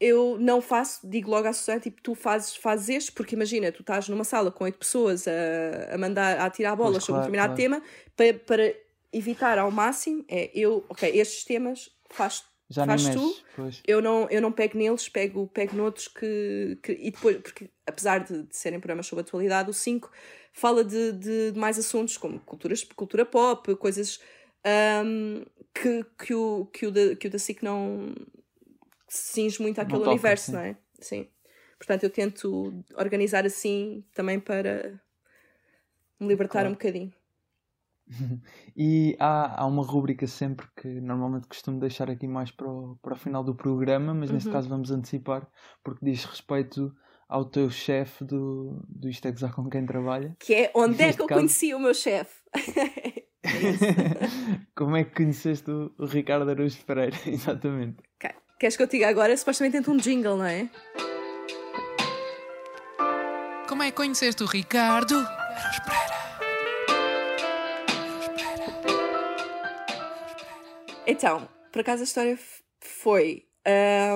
eu não faço, digo logo à Susana, tipo, tu fazes, fazes este, porque imagina, tu estás numa sala com oito pessoas a, a mandar, a tirar bolas sobre claro, um determinado claro. tema, para, para evitar ao máximo, é eu, ok, estes temas faz já faz tu, pois. eu não, eu não pego neles, pego, pego noutros que, que. E depois, porque apesar de, de serem programas sobre atualidade, o 5 fala de, de, de, mais assuntos como culturas, cultura pop, coisas um, que, que, o, que, o da, que o da SIC não cinge muito àquele universo, toca, não é? Sim. Portanto, eu tento organizar assim também para me libertar claro. um bocadinho. e há, há uma rúbrica sempre que normalmente costumo deixar aqui mais para o, para o final do programa, mas neste uhum. caso vamos antecipar, porque diz respeito ao teu chefe do, do Isto é Gozar com quem trabalha. Que é onde é que eu caso... conheci o meu chefe. Como é que conheceste o, o Ricardo Araújo Pereira? Exatamente. Queres que eu te diga agora? Supostamente entra um jingle, não é? Como é que conheceste o Ricardo Araújo Pereira? Então, por acaso a história foi.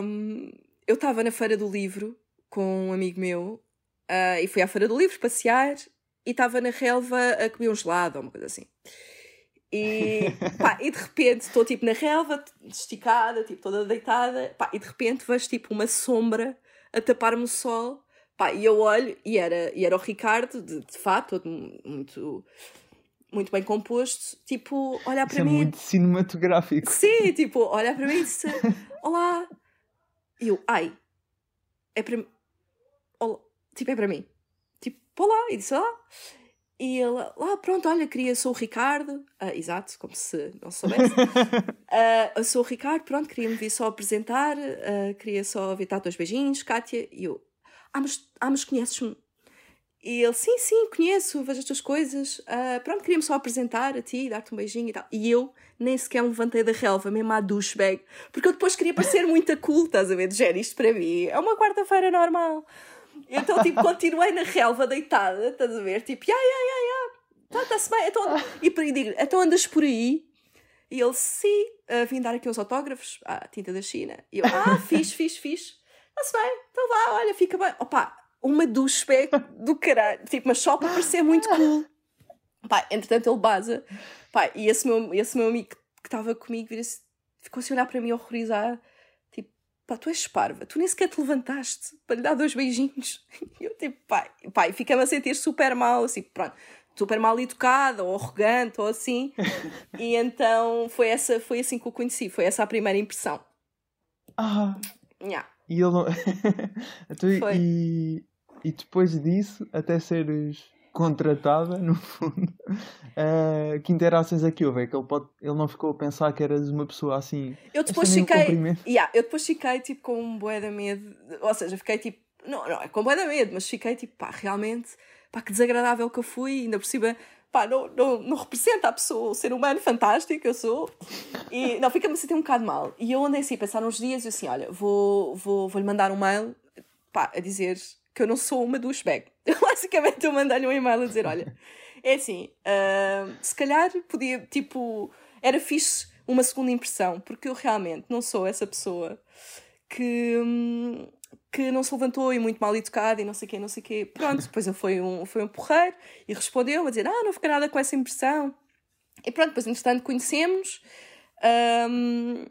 Um, eu estava na Feira do Livro com um amigo meu uh, e fui à Feira do Livro passear e estava na relva a comer um gelado ou uma coisa assim. E, pá, e de repente estou tipo na relva, esticada, tipo toda deitada, pá, e de repente vejo tipo uma sombra a tapar-me o sol. Pá, e eu olho e era, e era o Ricardo, de, de fato, muito muito bem composto, tipo, olhar para Isso é mim. É muito cinematográfico. Sim, tipo, olhar para mim e disse: Olá. E eu, ai, é para mim. Tipo, é para mim. Tipo, olá. E disse: Olá. E ele, lá, pronto, olha, queria, sou o Ricardo. Ah, exato, como se não soubesse. uh, eu sou o Ricardo, pronto, queria-me vir só apresentar, uh, queria só dar dois beijinhos, Kátia. E eu, ah, mas, ah, mas conheces-me? E ele, sim, sim, conheço, vejo as tuas coisas. Uh, pronto, queria-me só apresentar a ti, dar-te um beijinho e tal. E eu nem sequer me levantei da relva, mesmo à douchebag. Porque eu depois queria parecer muito cool, estás a ver? De isto para mim é uma quarta-feira normal. Então, tipo, continuei na relva deitada, estás a ver? Tipo, ya, ya, ya, ya. Está-se bem. Então, e para digo, então andas por aí? E ele, sim, uh, vim dar aqui uns autógrafos à tinta da China. E eu, ah, fiz, fiz, fiz. Está-se bem, então vá, olha, fica bem. Opa, uma douchebag do caralho. Tipo, mas só para parecer muito cool. Pá, entretanto ele baza. Pá, e esse meu, esse meu amigo que estava comigo ficou assim a olhar para mim horrorizado. Pá, tu és parva, tu nem sequer te levantaste para lhe dar dois beijinhos. E eu tipo, pá, pá e fica-me a sentir super mal, assim, pronto, super mal educada ou arrogante ou assim. e então foi, essa, foi assim que o conheci, foi essa a primeira impressão. Ah. Yeah. E ele não. então. E, e depois disso, até seres contratada, no fundo, uh, que interações é que houve? É que ele, pode, ele não ficou a pensar que eras uma pessoa assim. Eu depois fiquei. Yeah, eu depois fiquei tipo com um bué de medo, ou seja, fiquei tipo. Não, não é com bué de medo, mas fiquei tipo, pá, realmente, pá, que desagradável que eu fui, ainda por cima. Pá, não, não, não representa a pessoa, o ser humano fantástico que eu sou. E não, fica-me a sentir um bocado mal. E eu andei assim a pensar uns dias e assim: olha, vou, vou, vou-lhe mandar um mail pá, a dizer que eu não sou uma douchebag. Basicamente eu mandei-lhe um e-mail a dizer, olha, é assim, uh, se calhar podia, tipo, era fixe uma segunda impressão, porque eu realmente não sou essa pessoa que, que não se levantou e muito mal educada e não sei o quê, não sei o quê. Pronto, depois ele foi um, foi um porreiro e respondeu a dizer, ah, não fica nada com essa impressão. E pronto, depois entretanto conhecemos, um,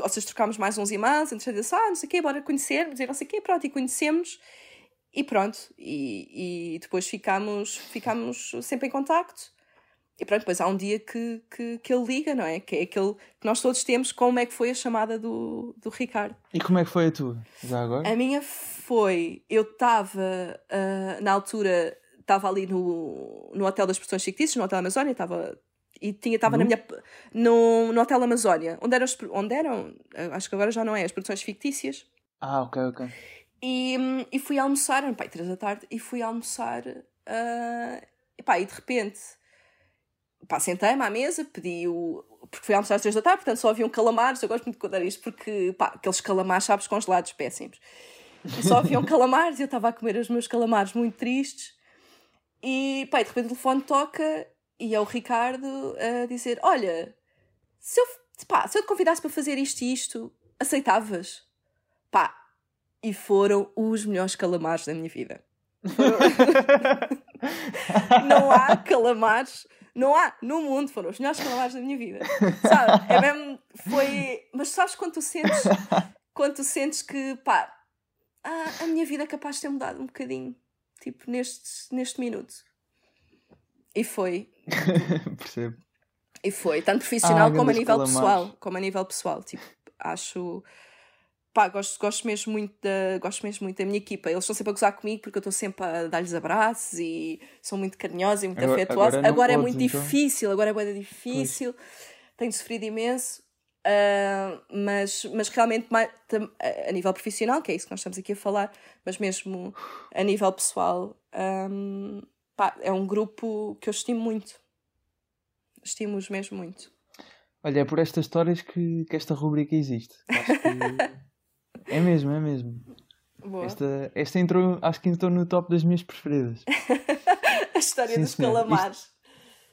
ou seja, trocámos mais uns e-mails, entretanto disse, ah, não sei o quê, bora conhecermos e não sei o quê, pronto, e conhecemos e pronto, e, e depois ficámos, ficámos sempre em contacto. E pronto, depois há um dia que, que, que ele liga, não é? Que é aquele que nós todos temos, como é que foi a chamada do, do Ricardo. E como é que foi a tua, já agora? A minha foi, eu estava, uh, na altura, estava ali no, no Hotel das Expressões Fictícias, no Hotel Amazónia, estava E tinha, estava na minha. No, no Hotel Amazónia, onde eram, onde eram, acho que agora já não é, as produções fictícias. Ah, ok, ok. E, e fui almoçar, pai, três da tarde, e fui almoçar. Uh, e, pá, e de repente, pá, sentei-me à mesa, pedi o. Porque fui almoçar às três da tarde, portanto só havia um calamares. Eu gosto muito de contar isto porque, pá, aqueles calamares, sabes, congelados, péssimos. E só haviam calamares e eu estava a comer os meus calamares muito tristes. E, pá, e de repente o telefone toca e é o Ricardo a dizer: Olha, se eu, pá, se eu te convidasse para fazer isto e isto, aceitavas? Pá, e foram os melhores calamares da minha vida. não há calamares, não há no mundo, foram os melhores calamares da minha vida. Sabe? É mesmo, foi. Mas sabes quando tu sentes, quando tu sentes que, pá, a, a minha vida é capaz de ter mudado um bocadinho, tipo, neste, neste minuto. E foi. Percebo. E foi, tanto profissional ah, como a nível calamares. pessoal. Como a nível pessoal. Tipo, acho pá, gosto, gosto, mesmo muito da, gosto mesmo muito da minha equipa. Eles estão sempre a gozar comigo porque eu estou sempre a dar-lhes abraços e são muito carinhosos e muito agora, afetuosos. Agora, agora é muito então. difícil, agora é muito difícil, pois. tenho sofrido imenso. Uh, mas, mas realmente a nível profissional, que é isso que nós estamos aqui a falar, mas mesmo a nível pessoal, um, pá, é um grupo que eu estimo muito. Estimo-os mesmo muito. Olha, é por estas histórias que, que esta rubrica existe. Acho que É mesmo, é mesmo. Boa. Esta, esta entrou, acho que entrou no top das minhas preferidas. a história Sim, dos senhor. calamares.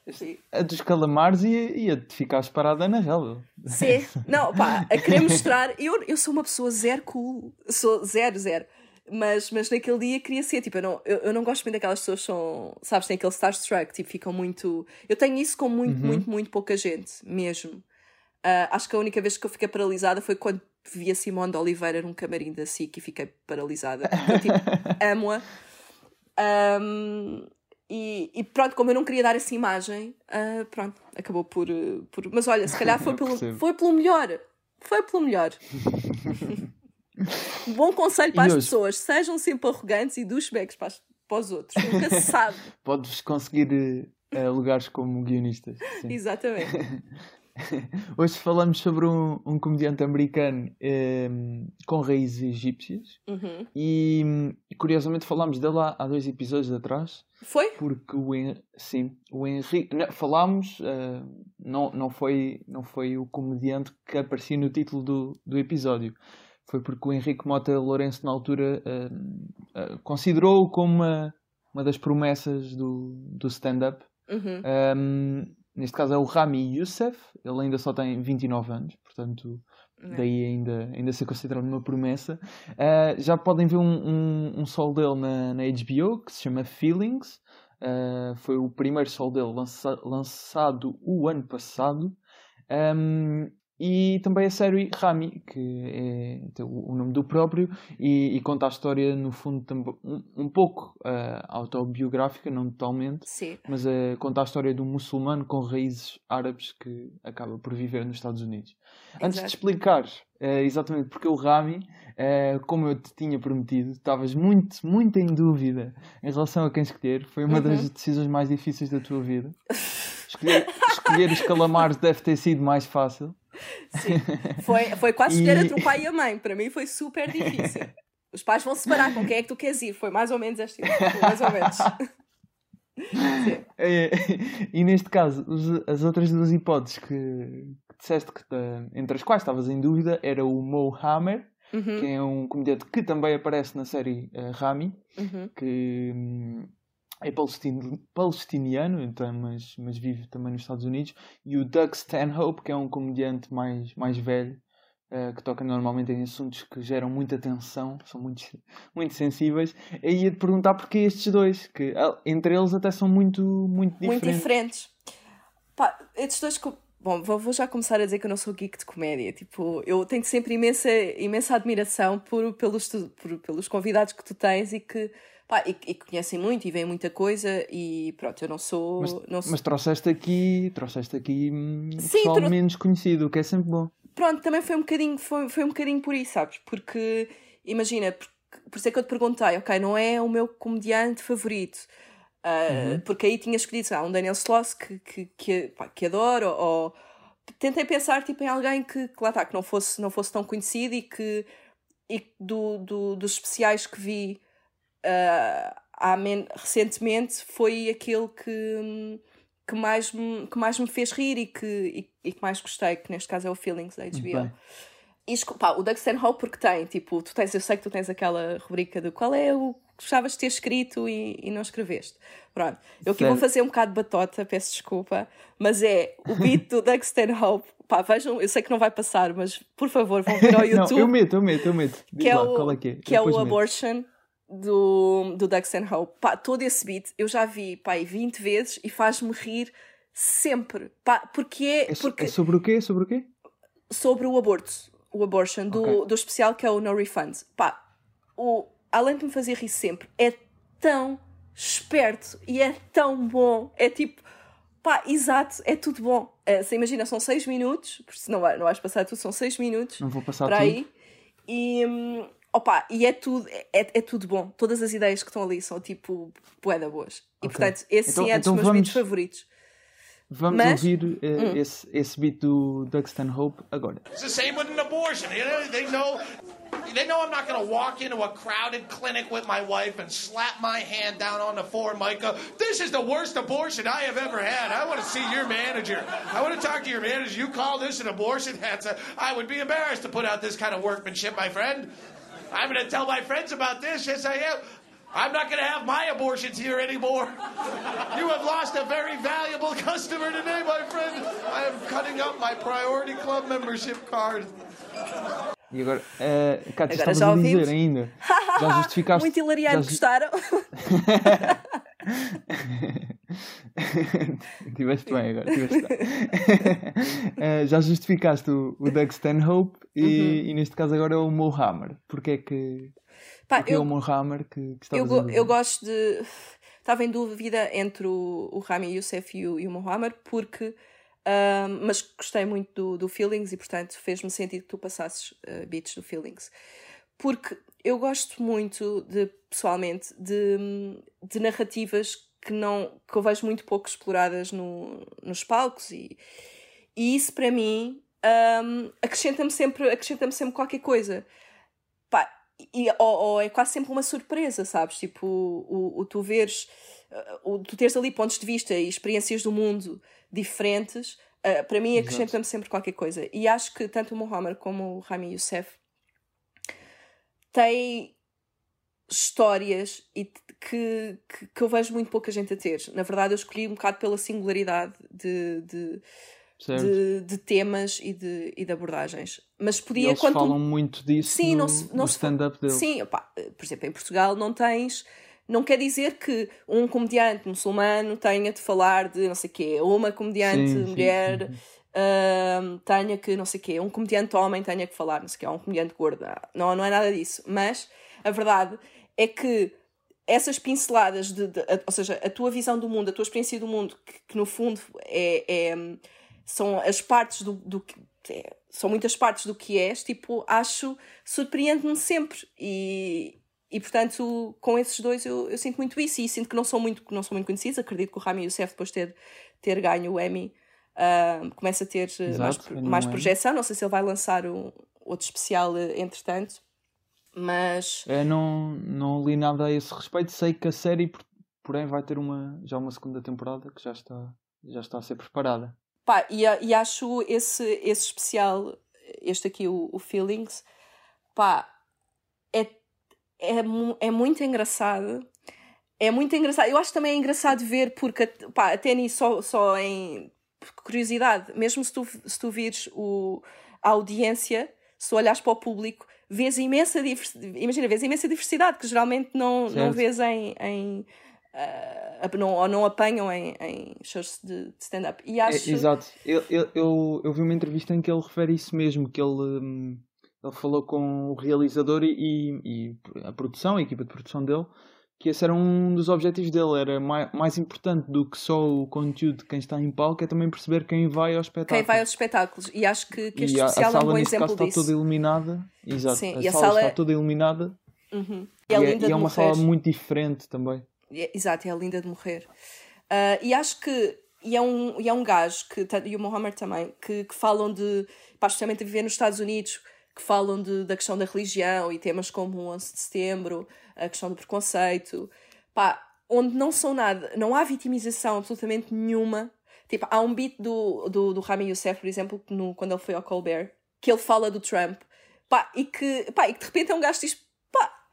Isto, a dos calamares e, e a de ficares parada na relva. Sim, não, pá, a querer mostrar. Eu, eu sou uma pessoa zero cool, sou zero, zero. Mas, mas naquele dia queria ser, tipo, eu não, eu, eu não gosto muito daquelas pessoas que são, sabes, tem aquele starstruck, tipo, ficam muito. Eu tenho isso com muito, uhum. muito, muito pouca gente, mesmo. Uh, acho que a única vez que eu fiquei paralisada foi quando vi a Simone de Oliveira num camarim da SIC e fiquei paralisada. Eu, tipo, amo-a. Um, e, e, pronto, como eu não queria dar essa imagem, uh, pronto, acabou por, por. Mas olha, se calhar foi pelo, foi pelo melhor. Foi pelo melhor. Bom conselho para e as hoje? pessoas: sejam sempre arrogantes e douchebags para, para os outros. Nunca se sabe. Podes conseguir uh, lugares como guionistas. Sim. Exatamente. Hoje falamos sobre um, um comediante americano um, ehm, com raízes egípcias uhum. e, curiosamente falámos dele há, há, dois episódios atrás. Foi? Porque o, sim, o Henrique. Não, falámos, uh, não, não, foi, não foi o comediante que aparecia no título do, do episódio. Foi porque o Henrique Mota Lourenço, na altura, uh, uh, considerou-o como uma, uma das promessas do, do stand-up. Uhum. Um, ehm, neste caso é o Rami Youssef, ele ainda só tem 29 anos, portanto daí ainda, ainda ser considerado uma promessa. Uh, já podem ver um, um, um sol dele na, na HBO que se chama Feelings. Uh, foi o primeiro sol dele lança, lançado o ano passado. Um, e também a série Rami, que é o nome do próprio, e, e conta a história, no fundo, um, um pouco uh, autobiográfica, não totalmente, Sim. mas uh, conta a história de um muçulmano com raízes árabes que acaba por viver nos Estados Unidos. Exato. Antes de explicar uh, exatamente porque o Rami, como eu te tinha prometido, estavas muito, muito em dúvida em relação a quem escolher, foi uma uhum. das decisões mais difíceis da tua vida. Escolher, escolher os calamares deve ter sido mais fácil. Sim, foi, foi quase escolher e... entre o pai e a mãe. Para mim foi super difícil. Os pais vão separar com quem é que tu queres ir. Foi mais ou menos este mais ou menos. É, e neste caso, os, as outras duas hipóteses que, que disseste que entre as quais estavas em dúvida era o Mo Hammer, uhum. que é um comediante que também aparece na série uh, Rami, uhum. que um, é palestiniano, então, mas, mas vive também nos Estados Unidos, e o Doug Stanhope, que é um comediante mais, mais velho, uh, que toca normalmente em assuntos que geram muita tensão, são muito, muito sensíveis. E ia te perguntar porque estes dois, que entre eles até são muito, muito diferentes. Muito diferentes. Pá, estes dois. Bom, vou já começar a dizer que eu não sou geek de comédia. Tipo, eu tenho sempre imensa, imensa admiração por, pelos, por, pelos convidados que tu tens e que pá, e, e conhecem muito e veem muita coisa e pronto, eu não sou. Mas, não sou... mas trouxeste aqui, trouxeste aqui hum, Sim, pessoal tro... menos conhecido, o que é sempre bom. Pronto, também foi um bocadinho, foi, foi um bocadinho por isso, sabes? Porque imagina, por, por isso é que eu te perguntei, ok, não é o meu comediante favorito. Uh, uhum. Porque aí tinha escolhido ah, um Daniel Sloss que, que, que, pá, que adoro, ou, tentei pensar tipo, em alguém que, que lá está, que não fosse, não fosse tão conhecido e que e do, do, dos especiais que vi uh, recentemente foi aquele que, que, mais me, que mais me fez rir e que, e, e, que mais gostei, que neste caso é o Feelings da HBO. E, pá, o Doug Stanhope porque tem, tipo, tu tens, eu sei que tu tens aquela rubrica de qual é o que gostavas de ter escrito e, e não escreveste. Pronto, eu aqui vou fazer um bocado de batota, peço desculpa, mas é o beat do Doug Stanhope. Pá, vejam, eu sei que não vai passar, mas por favor, vão ver ao YouTube. não, eu meto, eu meto, eu meto. que é, o, é que é, que é o Abortion do, do Doug Stanhope. Pá, todo esse beat eu já vi, pá, 20 vezes e faz-me rir sempre. Pá, porque é, é, porque... é sobre o quê? Sobre o quê? Sobre o aborto o Abortion, do, okay. do especial que é o No Refund. Pá, o, além de me fazer rir sempre, é tão esperto e é tão bom. É tipo, pá, exato, é tudo bom. Uh, você imagina, são 6 minutos, porque se não, vai, não vais passar tudo, são 6 minutos. Não vou passar para tudo. aí. E, um, opa, e é tudo, é, é tudo bom. Todas as ideias que estão ali são tipo, poeda boas. E okay. portanto, esse então, sim é dos então meus vamos... favoritos. Vamos Mas, ouvir uh, hum. esse, esse beat do Doug Stanhope agora. It's the same with an abortion. You know, they know they know I'm not going to walk into a crowded clinic with my wife and slap my hand down on the formica. This is the worst abortion I have ever had. I want to see your manager. I want to talk to your manager. You call this an abortion? That's a, I would be embarrassed to put out this kind of workmanship, my friend. I'm going to tell my friends about this. Yes, I am. I'm not going to have my abortions here anymore. You have lost a very valuable customer today, my friend. I am cutting up my Priority Club membership card. E agora, uh, Cátia, agora já a dizer ainda. Já justificaste. Muito hilariante, já... gostaram? tiveste bem agora, tiveste bem. uh, já justificaste o, o Doug Stanhope e, uhum. e neste caso agora é o Mo Hammer. Porquê é que Pá, Porque eu, é o Mohammed que, que eu, a eu gosto de. Estava em dúvida entre o, o Rami Youssef e o, e o Mohammed, porque. mas gostei muito do, do Feelings e, portanto, fez-me sentido que tu passasses uh, beats do Feelings. Porque eu gosto muito, de, pessoalmente, de, de narrativas que, não, que eu vejo muito pouco exploradas no, nos palcos e, e isso para mim um, acrescenta-me sempre, acrescenta sempre qualquer coisa. Pá, e, ou, ou, é quase sempre uma surpresa, sabes? Tipo, o, o tu veres, o, tu teres ali pontos de vista e experiências do mundo diferentes, uh, para mim acrescenta-me sempre qualquer coisa. E acho que tanto o Mohammed como o Rami Youssef têm histórias e que, que, que, eu vejo muito pouca gente a ter. Na verdade, eu escolhi um bocado pela singularidade de, de de, de, temas e de, e de abordagens. Mas podia. Eles quando falam muito disso sim, no, não no stand-up deles. Sim, opa, por exemplo, em Portugal não tens. Não quer dizer que um comediante muçulmano tenha de falar de não sei o quê, ou uma comediante sim, mulher sim, uh, tenha que não sei o quê, um comediante homem tenha que falar, não sei o quê, um comediante gordo. Não, não é nada disso. Mas a verdade é que essas pinceladas, de, de ou seja, a tua visão do mundo, a tua experiência do mundo, que, que no fundo é, é são as partes do, do que. É, são muitas partes do que és, tipo, acho, surpreende-me sempre. E, e portanto, com esses dois eu, eu sinto muito isso. E sinto que não são muito, não são muito conhecidos. Acredito que o Rami Youssef, depois de ter, ter ganho o Emmy, uh, começa a ter Exato, mais, mais projeção. Não sei se ele vai lançar um, outro especial uh, entretanto. Mas. É, não, não li nada a esse respeito. Sei que a série, porém, vai ter uma, já uma segunda temporada que já está, já está a ser preparada. Pá, e, e acho esse, esse especial, este aqui, o, o Feelings, pá, é, é, é muito engraçado. É muito engraçado. Eu acho também é engraçado ver, porque pá, até nisso só, só em curiosidade, mesmo se tu, se tu vires o, a audiência, se tu olhares para o público, vês imensa diversidade, imagina, vês imensa diversidade que geralmente não, não vês em, em uh, não, ou não apanham em, em shows de, de stand-up. E é, acho... É, exato. Eu, eu, eu, eu, vi uma entrevista em que ele refere isso mesmo, que ele, hum, ele falou com o realizador e, e, a produção, a equipa de produção dele, que esse era um dos objetivos dele, era mais, mais importante do que só o conteúdo de quem está em palco, é também perceber quem vai aos espetáculos. Quem vai aos espetáculos, e acho que, que este e especial a, a sala, é um bom exemplo caso, disso. está toda iluminada, exato, Sim, a, e a sala, sala está toda iluminada uhum. e, é, e é, e é uma sala muito diferente também. É- Exato, é linda de morrer. Ah, e acho que. E é um, e é um gajo, que, e o Mohammed também, que, que falam de. Pá, especialmente viver nos Estados Unidos, que falam de, da questão da religião e temas como o 11 de setembro, a questão do preconceito. Pá, onde não são nada. Não há vitimização absolutamente nenhuma. Tipo, há um beat do, do, do Rami Youssef, por exemplo, no, quando ele foi ao Colbert, que ele fala do Trump. Pá, e que, pá, e que de repente é um gajo que diz: pá,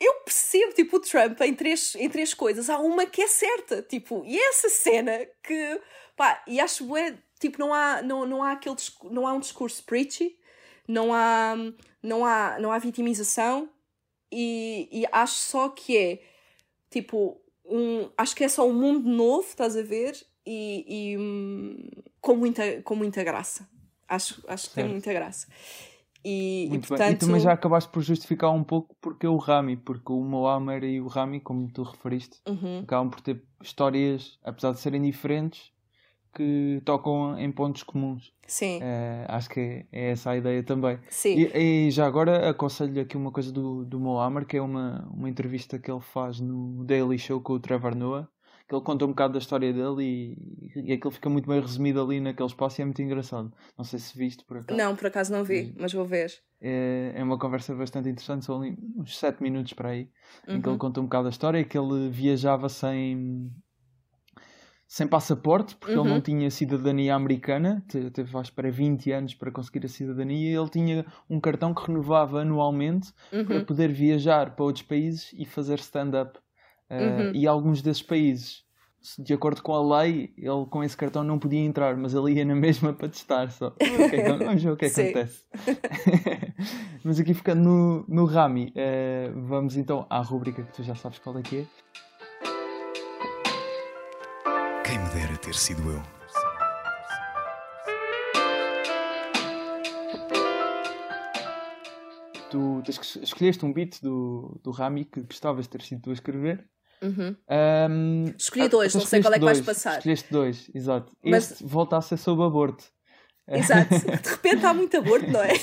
eu percebo, tipo, o Trump em três, em três coisas. Há uma que é certa, tipo, e é essa cena que, pá, e acho bué, tipo, não há, não, não há aquele, não há um discurso preachy, não há, não há, não há vitimização e, e acho só que é, tipo, um, acho que é só um mundo novo, estás a ver? E, e, hum, com, muita, com muita graça. Acho, acho que tem Certo. muita graça. E, e Muito portanto. E também já acabaste por justificar um pouco porque o Rami, porque o Moamer e o Rami, como tu referiste, Uhum. acabam por ter histórias, apesar de serem diferentes, que tocam em pontos comuns. Sim, Eh, acho que é, é essa a ideia também. sim. E, e já agora aconselho aqui uma coisa do, do Mohammed, que é uma, uma entrevista que ele faz no Daily Show com o Trevor Noah, que ele conta um bocado da história dele e, e aquilo fica muito bem resumido ali naquele espaço e é muito engraçado. Não sei se viste por acaso. Não, por acaso não vi, mas vou ver. É, é uma conversa bastante interessante, são ali uns 7 minutos para aí, em que Uhum. ele conta um bocado a história, que ele viajava sem, sem passaporte, porque ele Uhum. não tinha cidadania americana, te- teve à espera 20 anos para conseguir a cidadania, e ele tinha um cartão que renovava anualmente para Uhum. poder viajar para outros países e fazer stand-up. Eh, Uhum. E alguns desses países, se- de acordo com a lei, ele com esse cartão não podia entrar, mas ele ia na mesma para testar só. O que é Vamos ver o que é acontece. mas aqui ficando no, no Rami, eh, vamos então à rubrica que tu já sabes qual é que é. Quem me dera ter sido eu. Tu escolheste um beat do, do Rami que gostavas de ter sido tu a escrever. Uhum. Ahm, Escolhi ah, dois, tu não sei qual é que vais passar. Escolheste dois, exato. Mas- Este volta a ser sobre aborto. Exato. De repente há muito aborto, não é?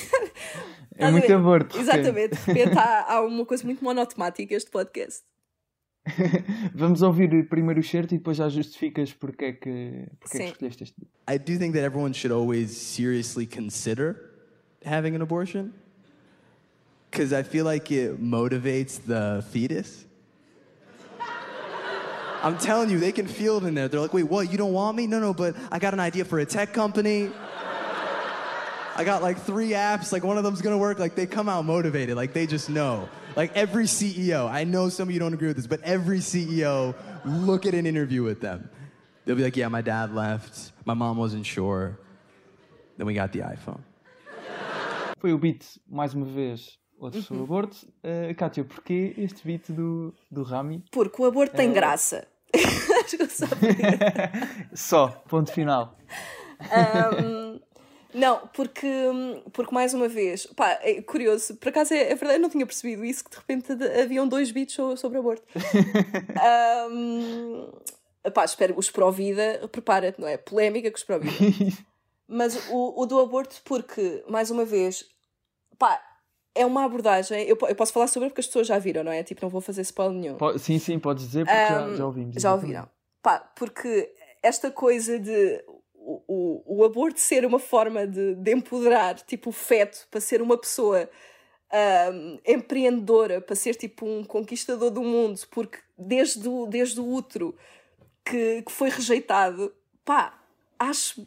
É muito aborto. Exatamente. De repente há, há uma coisa muito monotemática este podcast. Vamos ouvir primeiro o certo e depois já justificas porque é que, porque é que escolheste este beat. I do think that everyone should always seriously consider having an abortion because I feel like it motivates the fetus. I'm telling you, they can feel it in there. They're like, wait, what? You don't want me? No, no, but I got an idea for a tech company. I got like three apps, like one of them's gonna work. Like they come out motivated, like they just know. Like every CEO, I know some of you don't agree with this, but every CEO, look at an interview with them. They'll be like, yeah, my dad left, my mom wasn't sure. Then we got the iPhone. Foi o beat, mais uma vez, outro Uhum. sobre aborto. Uh, Kátia, porquê este beat do, do Rami? Porque o aborto É. tem graça. Acho que eu só Só, ponto final. Ahm, não, porque, porque mais uma vez, pá, é curioso, por acaso é, é verdade, eu não tinha percebido isso, que de repente haviam dois beats so- sobre aborto. Ahm, pá, espero, os pró-vida, prepara-te, não é? Polémica com os pró-vida. Mas o, o do aborto, porque, mais uma vez, pá, é uma abordagem, eu, eu posso falar sobre porque as pessoas já viram, não é? Tipo, não vou fazer spoiler nenhum. Sim, sim, podes dizer porque já, já ouvimos. Já ouviram. Pá, porque esta coisa de o, o, aborto ser uma forma de, de empoderar tipo o feto para ser uma pessoa empreendedora, para ser tipo um conquistador do mundo, porque desde o, desde o útero que, que foi rejeitado, pá, acho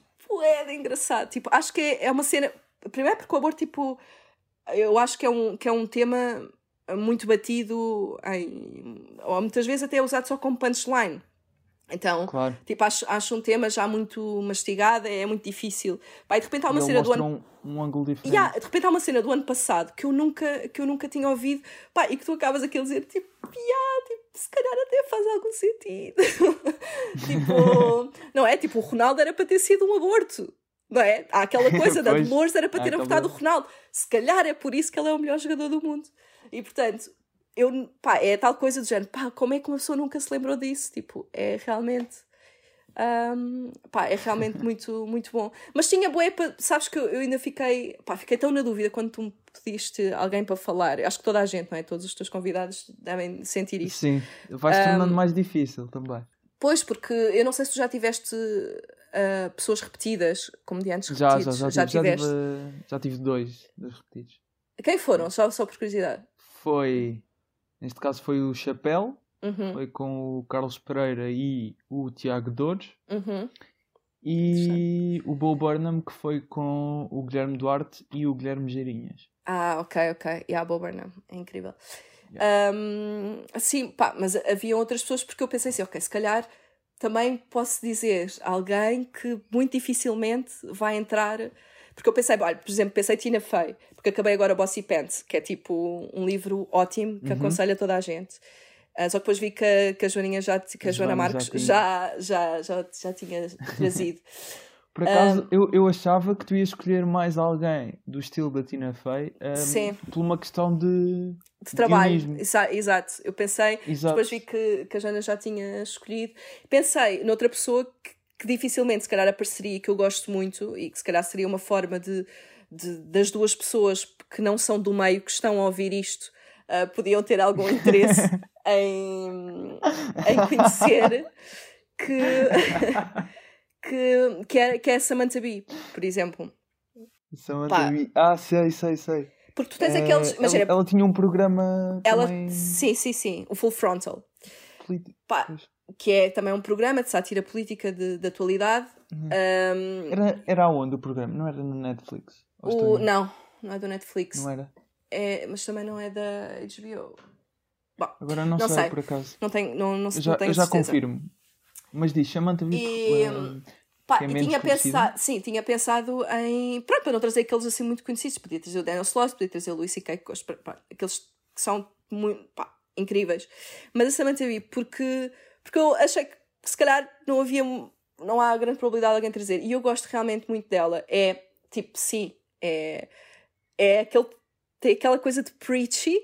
de engraçado. Tipo, acho que é, é uma cena. Primeiro porque o aborto, tipo, eu acho que é um, que é um tema muito batido, em, ou muitas vezes até é usado só como punchline. Então, Claro. tipo, acho, acho um tema já muito mastigado, é muito difícil. Pá, e de repente há uma Ele cena do ano. um, um ângulo diferente. Yeah, de repente há uma cena do ano passado que eu nunca, que eu nunca tinha ouvido, pá, e que tu acabas aqui a dizer, tipo, yeah, tipo, se calhar até faz algum sentido. tipo, não é? Tipo, o Ronaldo era para ter sido um aborto. Não é? Há aquela coisa da Dolores era para há ter aquela- abortado o Ronaldo. Se calhar é por isso que ele é o melhor jogador do mundo. E portanto, eu, pá, é tal coisa do género, pá, como é que uma pessoa nunca se lembrou disso? Tipo, é realmente. hum, pá, é realmente muito, muito bom. Mas tinha pa- sabes que eu, ainda fiquei, pá, fiquei tão na dúvida quando tu, pediste alguém para falar. Acho que toda a gente, não é? Todos os teus convidados devem sentir isto. Sim, vai-se tornando mais difícil também. Pois, porque eu não sei se tu já tiveste uh, pessoas repetidas, comediantes Já, já, repetidos. já, tive, já, tive, já tive dois, dois repetidos. Quem foram? Só, só por curiosidade. Foi, neste caso foi o Chapéu, Uhum, foi com o Carlos Pereira e o Tiago Dores. uhum. E o Bo Burnham, que foi com o Guilherme Duarte e o Guilherme Geirinhas. Ah, ok, ok. E a Bob Burnham, é incrível. Um, sim, pá, mas havia outras pessoas porque eu pensei assim, ok, se calhar também posso dizer alguém que muito dificilmente vai entrar. Porque eu pensei, olha, por exemplo, pensei Tina Fey, porque acabei agora Bossy Pants, que é tipo um livro ótimo que aconselho a toda a gente. Ah, só que depois vi que a, que a Joaninha já, que a, Joana Joana já já, já, já, tinha trazido. Por acaso, eu, eu achava que tu ias escolher mais alguém do estilo da Tina Fey um, Sim. por uma questão de, de trabalho. Exa- Exato. Eu pensei, Exato. depois vi que, que a Jana já tinha escolhido. Pensei noutra pessoa que, que dificilmente, se calhar, apareceria, que eu gosto muito e que se calhar seria uma forma de, de- das duas pessoas que não são do meio, que estão a ouvir isto, ah, podiam ter algum interesse em, em conhecer que, que, que, é, que é a Samantha Bee, por exemplo. Samantha Pá. Bee. Ah, sei, sei, sei. Porque tu tens Eh, aqueles. ela, ela tinha um programa ela. também Sim, sim, sim. O Full Frontal. Pá. Que é também um programa de sátira política de, de atualidade. Uhum. Um, Era, era aonde o programa? Não era no Netflix? O, não, não é do Netflix. Não era? É, mas também não é da HBO. Bom, Agora não, Não sei, sei. por acaso. não tenho, não, não, Eu não já, tenho eu já certeza. confirmo. Mas diz, Samantha Bee. E, eh, Pá, que é e menos tinha pensado, sim, tinha pensado em. Pronto, para não trazer aqueles assim muito conhecidos. Podia trazer o Daniel Sloss, podia trazer o Luís C.K., pá, aqueles que são muito, pá, incríveis. Mas a Samantha Bee, porque, porque eu achei que se calhar não havia. Não há grande probabilidade de alguém trazer. E eu gosto realmente muito dela. É tipo, sim, é. É aquele. Tem aquela coisa de preachy,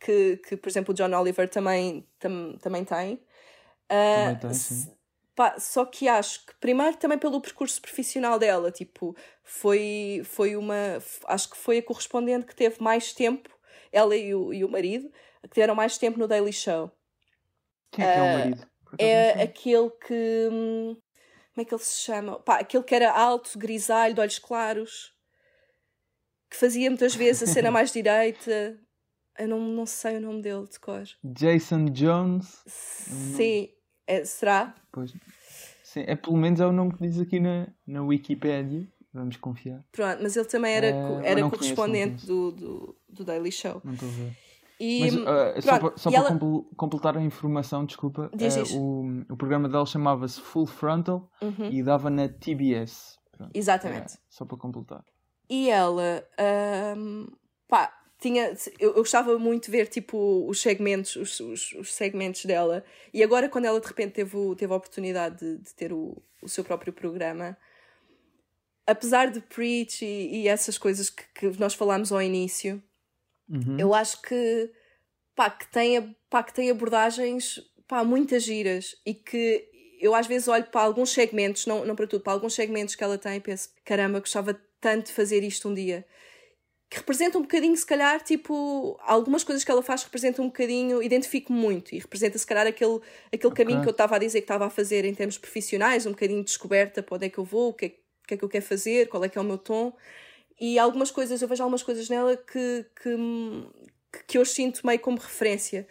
que, que por exemplo o John Oliver também, tam, também tem. Ah, Também tem, sim. Pá, só que acho que primeiro também pelo percurso profissional dela, tipo, foi, foi uma. Acho que foi a correspondente que teve mais tempo, ela e o, e o marido, que tiveram mais tempo no Daily Show. Quem é que é o marido? Acaso não É aquele que. hum, Como é que ele se chama? Pá, aquele que era alto, grisalho, de olhos claros, que fazia muitas vezes a cena mais direita. Eu não, não sei o nome dele de cor. Jason Jones. Sim, é- será? Pois. Sim, é pelo menos é o nome que diz aqui na, na Wikipédia. Vamos confiar. Pronto, mas ele também era, eu era não conheço, correspondente conheço. do, do, do Daily Show. Não estou a ver. E, Mas ah, só para, só para ela- compl- completar a informação, desculpa, Diz, diz. o, o programa dela chamava-se Full Frontal Uhum, e dava na TBS. Pronto, exatamente. é, só para completar. E ela, ahm, pá, tinha, eu, eu gostava muito de ver tipo os segmentos, os, os, os segmentos dela. E agora quando ela de repente teve, o- teve a oportunidade de, de ter o, o seu próprio programa, apesar de preach e, e essas coisas que, que nós falámos ao início, Uhum. eu acho que, pá, que, tem, pá, que tem abordagens pá, muitas giras e que eu às vezes olho para alguns segmentos, não, não para tudo, para alguns segmentos que ela tem e penso, caramba, gostava tanto de fazer isto um dia. Que representa um bocadinho, se calhar, tipo, algumas coisas que ela faz representam um bocadinho, identifico-me muito e representa, se calhar, aquele, aquele Ok. caminho que eu estava a dizer que estava a fazer em termos profissionais, um bocadinho de descoberta para onde é que eu vou, o que é, o que é que eu quero fazer, qual é que é o meu tom. E algumas coisas, eu vejo algumas coisas nela que, que, que eu sinto meio como referência,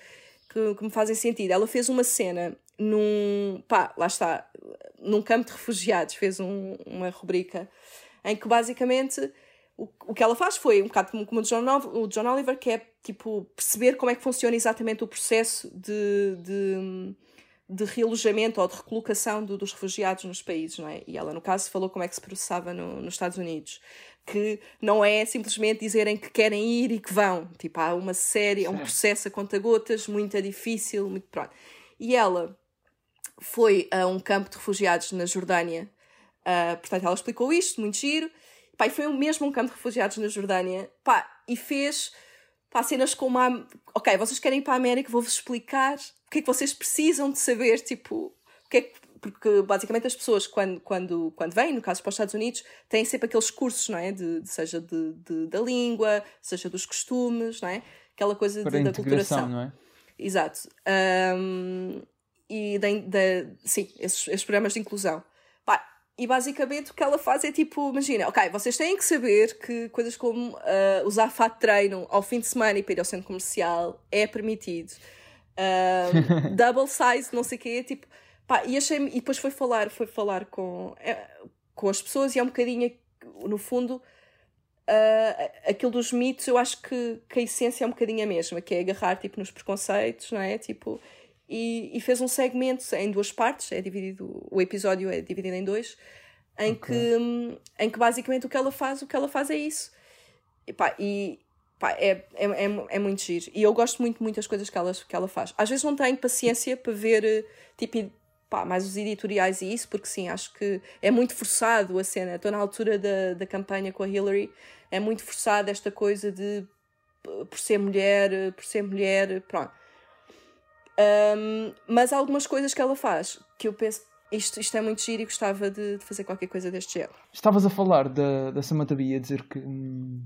que, que me fazem sentido. Ela fez uma cena num, pá, lá está, num campo de refugiados, fez um- uma rubrica em que basicamente o, o que ela faz foi um bocado como, como o, John, o John Oliver, que é tipo perceber como é que funciona exatamente o processo de, de, de realojamento ou de recolocação do- dos refugiados nos países, não é? E ela, no caso, falou como é que se processava no- nos Estados Unidos. Que não é simplesmente dizerem que querem ir e que vão. Tipo, há uma série, é um processo a conta-gotas, muito difícil, muito pronto. E ela foi a um campo de refugiados na Jordânia. Ah, portanto, ela explicou isto, muito giro. Pá, e foi mesmo um campo de refugiados na Jordânia. Pá, e fez pá, cenas como a... Ok, vocês querem ir para a América, vou-vos explicar o que é que vocês precisam de saber, tipo... O que é que, porque basicamente as pessoas, quando, quando, quando vêm, no caso para os Estados Unidos, têm sempre aqueles cursos, não é? De, de seja de, de, da língua, seja dos costumes, não é? Aquela coisa de, da culturação. não é? Exato. Um, e da, da- sim, esses, esses programas de inclusão. Pá, e basicamente o que ela faz é tipo, imagina, ok, vocês têm que saber que coisas como ah, usar fato de treino ao fim de semana e para ir ao centro comercial é permitido. Um, double size, não sei o quê, tipo, pá, e achei e depois foi falar, foi falar com, eh, com as pessoas e é um bocadinho, no fundo, ah, aquilo dos mitos, eu acho que, que a essência é um bocadinho a mesma, que é agarrar tipo, nos preconceitos, não é? Tipo, e, e fez um segmento em duas partes, é dividido, o episódio é dividido em dois, em, que, hum, em que basicamente o que ela faz, o que ela faz é isso. E, pá, e pá, é, é, é, é muito giro. E eu gosto muito, muito das coisas que ela, que ela faz. Às vezes não tenho paciência para ver, eh, tipo, pá, mais os editoriais e isso, porque sim, acho que é muito forçado a cena. Estou na altura da, da campanha com a Hillary, é muito forçado esta coisa de por ser mulher, por ser mulher, pronto. Um, mas há algumas coisas que ela faz que eu penso, isto, isto é muito giro e gostava de, de fazer qualquer coisa deste género. Estavas a falar da, da Samantha Bee, a dizer que hum,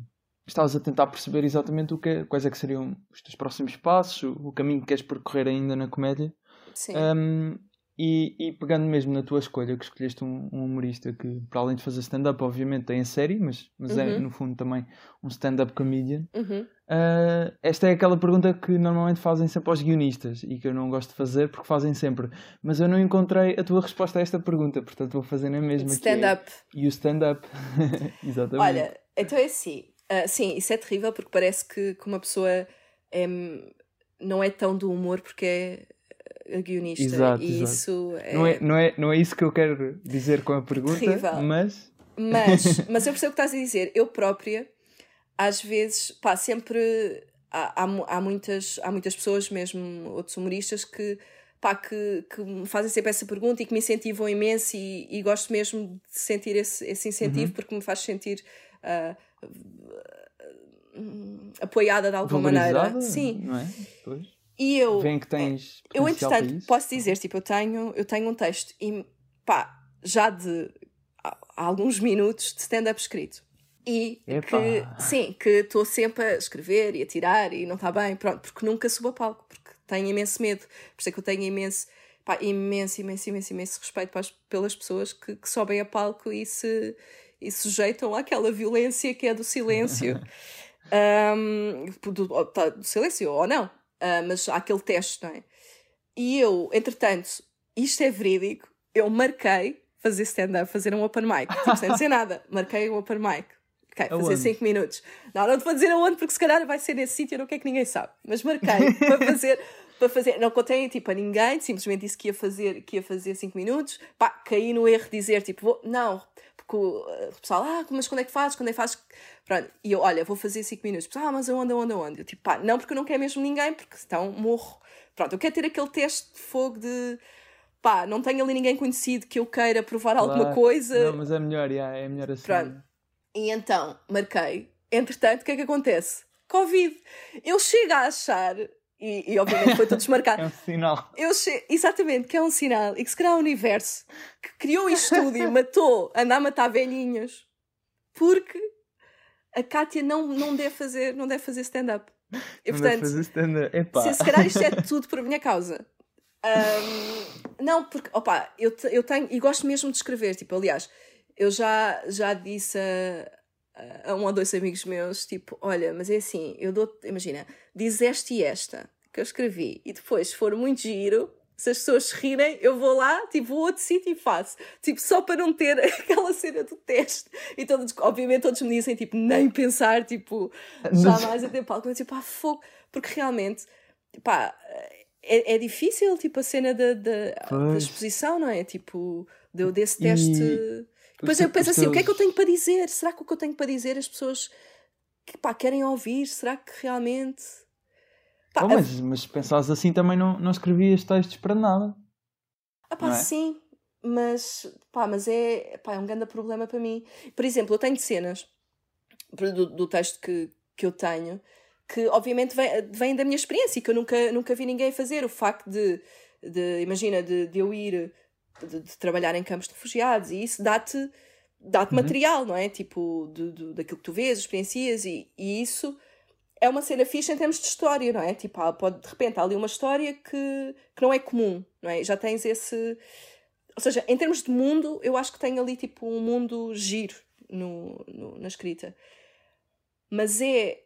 estavas a tentar perceber exatamente o que quais é que seriam os teus próximos passos, o, o caminho que queres percorrer ainda na comédia. Sim. E, e pegando mesmo na tua escolha, que escolheste um, um humorista que, para além de fazer stand-up, obviamente tem a série, mas, mas é Uhum. no fundo também um stand-up comedian. Uhum. Ah, esta é aquela pergunta que normalmente fazem sempre aos guionistas e que eu não gosto de fazer porque fazem sempre. Mas eu não encontrei a tua resposta a esta pergunta, portanto vou fazer na mesma. é- Stand-up. E o stand-up. Exatamente. Olha, então é assim. ah, sim, isso é terrível porque parece que, que uma pessoa é, não é tão do humor porque é guionista. Exato, e exato. isso é. Não, é, não, é, não é isso que eu quero dizer com a pergunta, Terrível. mas Mas, mas eu percebo o que estás a dizer. Eu própria, às vezes, pá, sempre há, há, há muitas, há muitas pessoas, mesmo outros humoristas, que, pá, que, que me fazem sempre essa pergunta e que me incentivam imenso e, e gosto mesmo de sentir esse, esse incentivo porque me faz sentir hum, apoiada de alguma maneira. valorizada, Sim. não é? Pois. E eu, Vem que tens. eu, potencial para entretanto, posso dizer, tipo, eu tenho, eu tenho um texto e, pá, já de há, há alguns minutos de stand-up escrito. E Epá. que, sim, que estou sempre a escrever e a tirar e não está bem, pronto, porque nunca subo a palco, porque tenho imenso medo, por isso é que eu tenho imenso, pá, imenso, imenso, imenso, imenso respeito para as- pelas pessoas que, que sobem a palco e se, e sujeitam àquela violência que é do silêncio. Um, do, tá, do silêncio ou não, Ah, mas há aquele teste, não é? E eu, entretanto, isto é verídico, eu marquei fazer stand-up, fazer um open mic, tipo, sem dizer nada, marquei um open mic. Ok, fazer Aonde? 5 minutos. Não, não te vou dizer aonde, porque se calhar vai ser nesse sítio, eu não quero que ninguém sabe. Mas marquei para fazer, para fazer. Não contei tipo a ninguém, simplesmente disse que ia fazer, que ia fazer 5 minutos. Pá, caí no erro de dizer tipo, vou, não, porque o, eh, o pessoal, ah, mas quando é que fazes? Quando é que fazes? Pronto, e eu, olha, vou fazer 5 minutos. Ah, mas aonde, aonde, aonde? Eu tipo, pá, não, porque eu não quero mesmo ninguém, porque então morro. Pronto, eu quero ter aquele teste de fogo de. Pá, não tenho ali ninguém conhecido que eu queira provar alguma coisa. Não, mas é melhor, yeah, é melhor assim. Pronto. E então, marquei. Entretanto, o que é que acontece? Covid. Eu chego a achar, e, e obviamente foi tudo desmarcado, É um sinal. eu che... exatamente, que é um sinal, e que se calhar o universo que criou isto tudo e matou, anda a matar velhinhos, porque a Kátia não, não deve fazer, não deve fazer stand-up. E Não deve portanto, fazer stand-up. Epá. se, se calhar isto é tudo por minha causa. Ahm, não, porque, opa, eu, te- eu tenho, e gosto mesmo de escrever, tipo, aliás, eu já, já disse a, a um ou dois amigos meus, tipo, olha, mas é assim, eu dou imagina, diz esta e esta que eu escrevi, e depois, se for muito giro, se as pessoas se rirem, eu vou lá, tipo, vou a outro sítio e faço. Tipo, só para não ter aquela cena do teste. E todos, obviamente todos me dizem, tipo, nem pensar, tipo, jamais a ter palco. Tipo, pá, fogo. Porque realmente, pá, é, é difícil, tipo, a cena da, da, da exposição, não é? Tipo, do, desse E teste. os Depois eu penso assim, o que é que eu tenho para dizer? Será que o que eu tenho para dizer as pessoas que, pá, querem ouvir? Será que realmente... Pá, Oh, mas, mas se pensares assim também não, não escrevias textos para nada. Ah pá, é? sim, mas, pá, mas é, pá, é um grande problema para mim. Por exemplo, eu tenho cenas do, do texto que, que eu tenho que obviamente vem, vem da minha experiência e que eu nunca, nunca vi ninguém fazer. O facto de, de imagina, de, de eu ir de, de trabalhar em campos de refugiados e isso dá-te dá-te material, não é? Tipo, de, de- daquilo que tu vês, experiencias e, e isso é uma cena fixe em termos de história, não é? Tipo, há- pode, de repente há ali uma história que, que não é comum, não é? Já tens esse. Ou seja, em termos de mundo, eu acho que tem ali tipo um mundo giro no, no- na escrita. Mas é.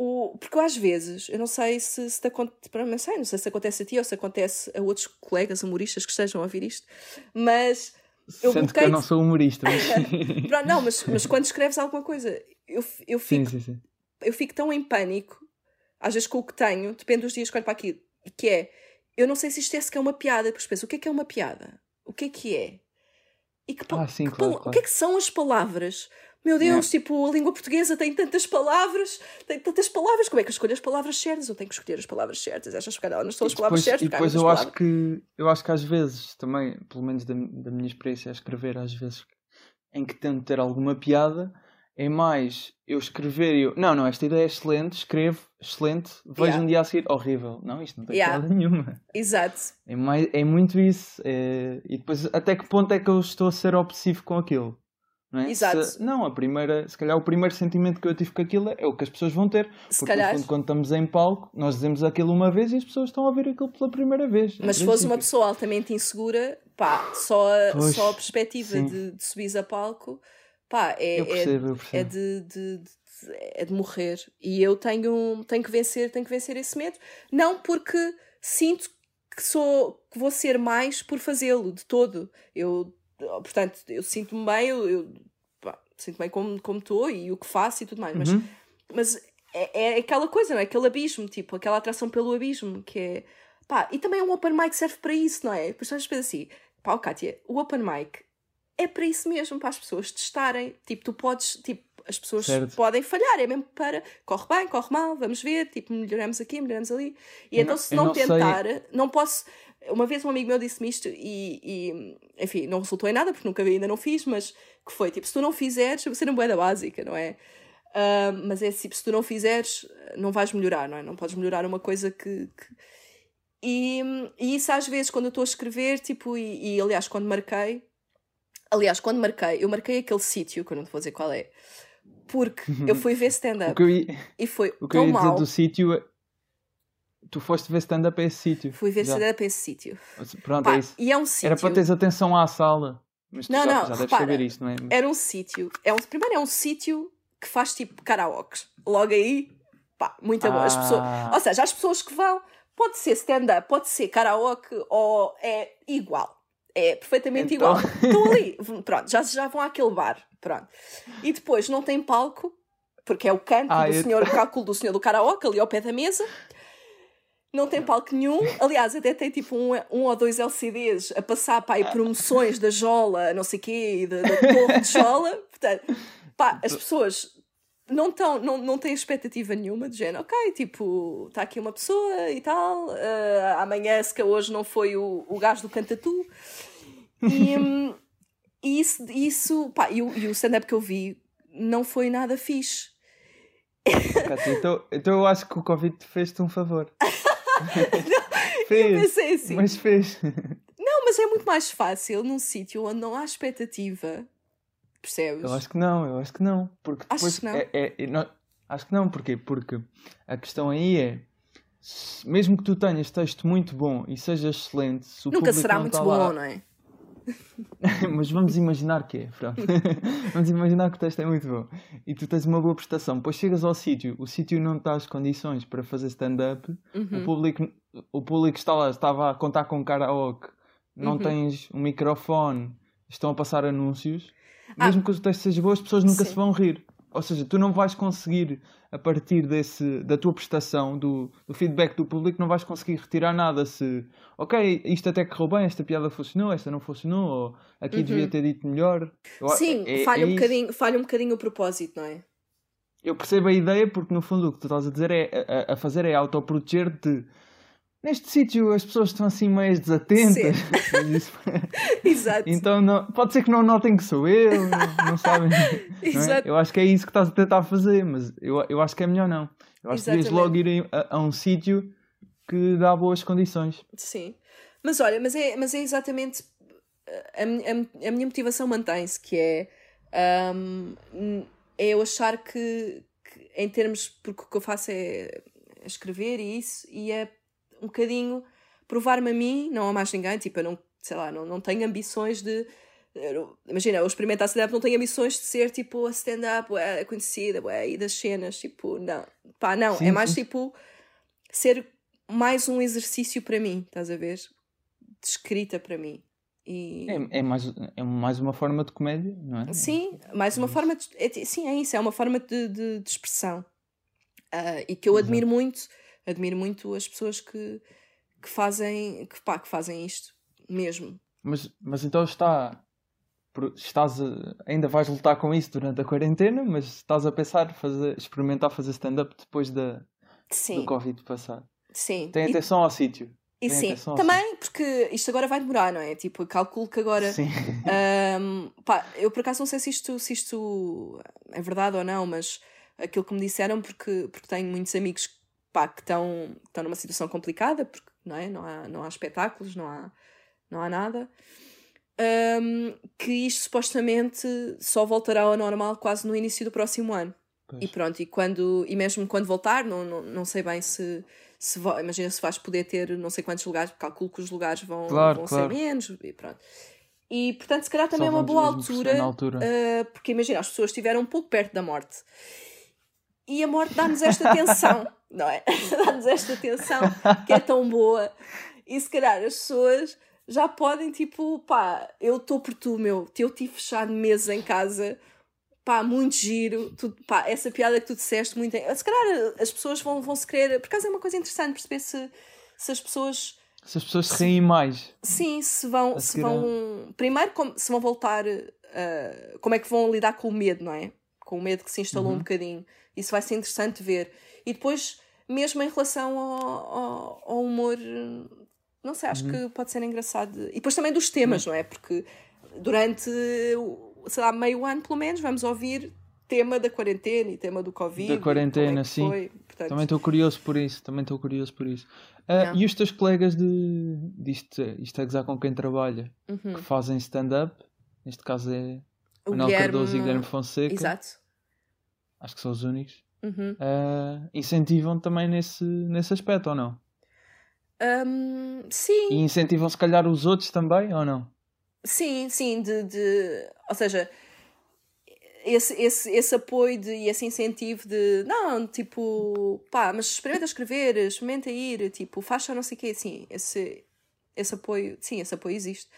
O, porque eu às vezes, eu não sei se, se te acontece, não sei, não sei se acontece a ti ou se acontece a outros colegas humoristas que estejam a ouvir isto, mas eu Sendo que eu não sou humorista, mas... Não, mas, mas quando escreves alguma coisa, eu, eu, sim, fico, sim, sim. Eu fico tão em pânico, às vezes com o que tenho, depende dos dias que olho para aquilo, que é, eu não sei se isto é sequer uma piada, depois penso, o que é que é uma piada? O que é que é? E que, Ah, sim, que claro, claro. O que é que são as palavras? Meu Deus, tipo, a língua portuguesa tem tantas palavras, tem tantas palavras, como é que eu escolho as palavras certas? Eu tenho que escolher as palavras certas, calhar não são as palavras depois, certas? e depois eu acho que eu acho que às vezes também, pelo menos da, da minha experiência a escrever, às vezes em que tento ter alguma piada, é mais eu escrever e eu, não, não, esta ideia é excelente, escrevo, excelente, vejo Yeah. um dia a seguir, horrível. Não, isto não tem Yeah. nenhuma. Exato. É, mais, é muito isso. é- e depois até que ponto é que eu estou a ser obsessivo com aquilo? Não, é? Exato. Se- não, a primeira, se calhar o primeiro sentimento que eu tive com aquilo é o que as pessoas vão ter. Se Porque calhar. fundo, quando estamos em palco, nós dizemos aquilo uma vez e as pessoas estão a ouvir aquilo pela primeira vez. Mas se Em fosse uma pessoa altamente insegura, pá, só a, Pois, só a perspectiva sim. de, de subir a palco, pá, é, Eu percebo, eu é, percebo. é de, de, de- é de morrer. E eu tenho, tenho que vencer, tenho que vencer esse medo. Não porque sinto que sou que vou ser mais por fazê-lo de todo. Eu, portanto, eu sinto-me bem, eu, eu pá, sinto bem como como estou e o que faço e tudo mais, mas Uhum. mas é, é aquela coisa, não é? Aquele abismo, tipo, aquela atração pelo abismo, que é. Pá, e também um open mic serve para isso, não é? Depois às vezes assim, pá, Kátia, o open mic é para isso mesmo, para as pessoas testarem. Tipo, tu podes, tipo, as pessoas Certo. podem falhar, é mesmo para corre bem, corre mal, vamos ver, tipo, melhoramos aqui, melhoramos ali. E Eu então, não- se não, não sei- tentar, não posso. Uma vez um amigo meu disse-me isto e, e, enfim, não resultou em nada porque nunca vi, ainda não fiz, mas que foi tipo: se tu não fizeres, vou ser uma moeda básica, não é? Ah, mas é tipo: se tu não fizeres, não vais melhorar, não é? Não podes melhorar uma coisa que. que- E, e isso às vezes, quando eu estou a escrever, tipo, e, e aliás, quando marquei, aliás, quando marquei, eu marquei aquele sítio, que eu não te vou dizer qual é, porque eu fui ver stand-up eu ia, e foi o que eu tão ia dizer mal. do sítio é. Tu foste ver stand-up a esse sítio. Fui ver stand-up a esse sítio. Pronto, Pá, é isso. e é um sítio. Era para teres atenção à sala. Mas tu Não, já, não, já deves repara. saber isso, não é? Era um sítio. É um, primeiro é um sítio que faz tipo karaoke. Logo aí, pá, muito bom. As pessoas, Ah. ou seja, as pessoas que vão, pode ser stand-up, pode ser karaoke ou é igual. É perfeitamente Então- igual. Estão ali, pronto, já, já vão àquele bar. Pronto. E depois não tem palco, porque é o canto Ah, do eu- senhor, o cálculo do senhor do karaoke, ali ao pé da mesa. Não tem palco nenhum. Aliás, até tem tipo um, um ou dois LCDs a passar para aí promoções da Jola, não sei o quê, e da, da Torre de Jola. Portanto, pá, as pessoas não, tão, não, não têm expectativa nenhuma de género, ok, tipo, está aqui uma pessoa e tal, ah, amanhã se que hoje não foi o, o gajo do Cantatu. E, hum, e isso, isso pá, e o, e o stand-up que eu vi não foi nada fixe. Cátia, então, então eu acho que o Covid te fez-te um favor. Eu fez. pensei assim, Mas fez. não, mas é muito mais fácil num sítio onde não há expectativa, percebes? Eu acho que não, eu acho que não. Porque depois que não? É, é- é- não- acho que não, porquê? Porque a questão aí é mesmo que tu tenhas texto muito bom e seja excelente, se o Nunca será não muito está bom, não é? Mas vamos imaginar que é, pronto. vamos imaginar que o texto é muito bom e tu tens uma boa prestação. Depois chegas ao sítio, o sítio não está às condições para fazer stand-up, Uhum. o, público, o público está lá, estava a contar com karaoke, não Uhum. tens um microfone, estão a passar anúncios. Ah. Mesmo que o texto seja bom, as pessoas nunca Sim. se vão rir. Ou seja, tu não vais conseguir, a partir desse, da tua prestação, do, do feedback do público, não vais conseguir retirar nada se, ok, isto até correu bem, esta piada funcionou, esta não funcionou, ou aqui devia ter dito melhor. Uhum. Sim, é- falha, é um isso. bocadinho, falha um bocadinho o propósito, não é? Eu percebo a ideia porque no fundo o que tu estás a dizer é a, a fazer é autoproteger-te. Neste sítio as pessoas estão assim meio desatentas. Exato. então não- pode ser que não notem que sou eu, não, sabem. não é? Exato. Eu acho que é isso que estás a tentar fazer, mas eu, eu acho que é melhor não. Eu acho que devias Exatamente. logo ir a, a um sítio que dá boas condições. Sim. Mas olha, mas é, mas é exatamente a, a, a minha motivação mantém-se, que é, um, é eu achar que, que, em termos, porque o que eu faço é escrever e isso, e é um bocadinho provar-me a mim, não a mais ninguém, tipo, eu não, sei lá, não, não tenho ambições de imagina, eu experimentar stand-up não tenho ambições de ser tipo a stand-up conhecida ué, e das cenas, tipo, não, pá, não, sim, é mais sim. tipo ser mais um exercício para mim, estás a ver? De escrita para mim. E... É, é, mais, é mais uma forma de comédia, não é? Sim, mais uma forma de. É, sim, é isso, é uma forma de, de, de expressão. Uh, e que eu admiro Exato. muito, admiro muito as pessoas que, que fazem que, pá, que fazem isto mesmo. Mas, mas então está. Estás a, ainda vais lutar com isso durante a quarentena, mas estás a pensar fazer, experimentar fazer stand-up depois da, Sim. do Covid passar. Sim. Tem atenção e... ao sítio. E sim, também porque isto agora vai demorar, não é? Tipo, calculo que agora. Sim. Um, pá, eu por acaso não sei se isto, se isto é verdade ou não, mas aquilo que me disseram, porque, porque tenho muitos amigos pá, que estão, estão numa situação complicada, porque não, é? não, há, não há espetáculos, não há, não há nada. Um, que isto supostamente só voltará ao normal quase no início do próximo ano. Pois. E pronto, e, quando, e mesmo quando voltar, não, não, não sei bem se se imagina se vais poder ter não sei quantos lugares, calculo que os lugares vão, claro, vão claro. ser menos e pronto. E portanto, se calhar também é uma boa altura, altura. Uh, porque imagina, as pessoas estiveram um pouco perto da morte e a morte dá-nos esta tensão, não é? dá-nos esta tensão que é tão boa e se calhar as pessoas já podem, tipo, pá, eu estou por tu, meu, eu tive fechado meses em casa pá, muito giro, tu, pá, essa piada que tu disseste, muito. Se calhar as pessoas vão, vão se querer. Por acaso é uma coisa interessante perceber se, se as pessoas. Se as pessoas se riem mais. Sim, se vão. Se vão primeiro, como, se vão voltar. Uh, como é que vão lidar com o medo, não é? Com o medo que se instalou uhum. um bocadinho. Isso vai ser interessante ver. E depois, mesmo em relação ao, ao, ao humor, não sei, acho uhum. que pode ser engraçado. E depois também dos temas, uhum. não é? Porque durante sei lá, meio ano pelo menos, vamos ouvir tema da quarentena e tema do Covid. Da quarentena, é sim. Portanto... Também estou curioso por isso, também estou curioso por isso. Uh, e os teus colegas de disto, isto é gozar com quem trabalha, uhum. que fazem stand-up, neste caso é o Manuel Guilherme... Cardoso e Guilherme Fonseca. Exato. Acho que são os únicos. Uhum. Uh, incentivam também nesse, nesse aspecto ou não? Um, sim. E incentivam se calhar os outros também ou não? Sim, sim, de, de ou seja, esse, esse, esse apoio de, e esse incentivo de não, tipo, pá, mas experimenta escrever, experimenta ir, tipo, só não sei o quê, assim, esse, esse apoio, sim, esse apoio existe.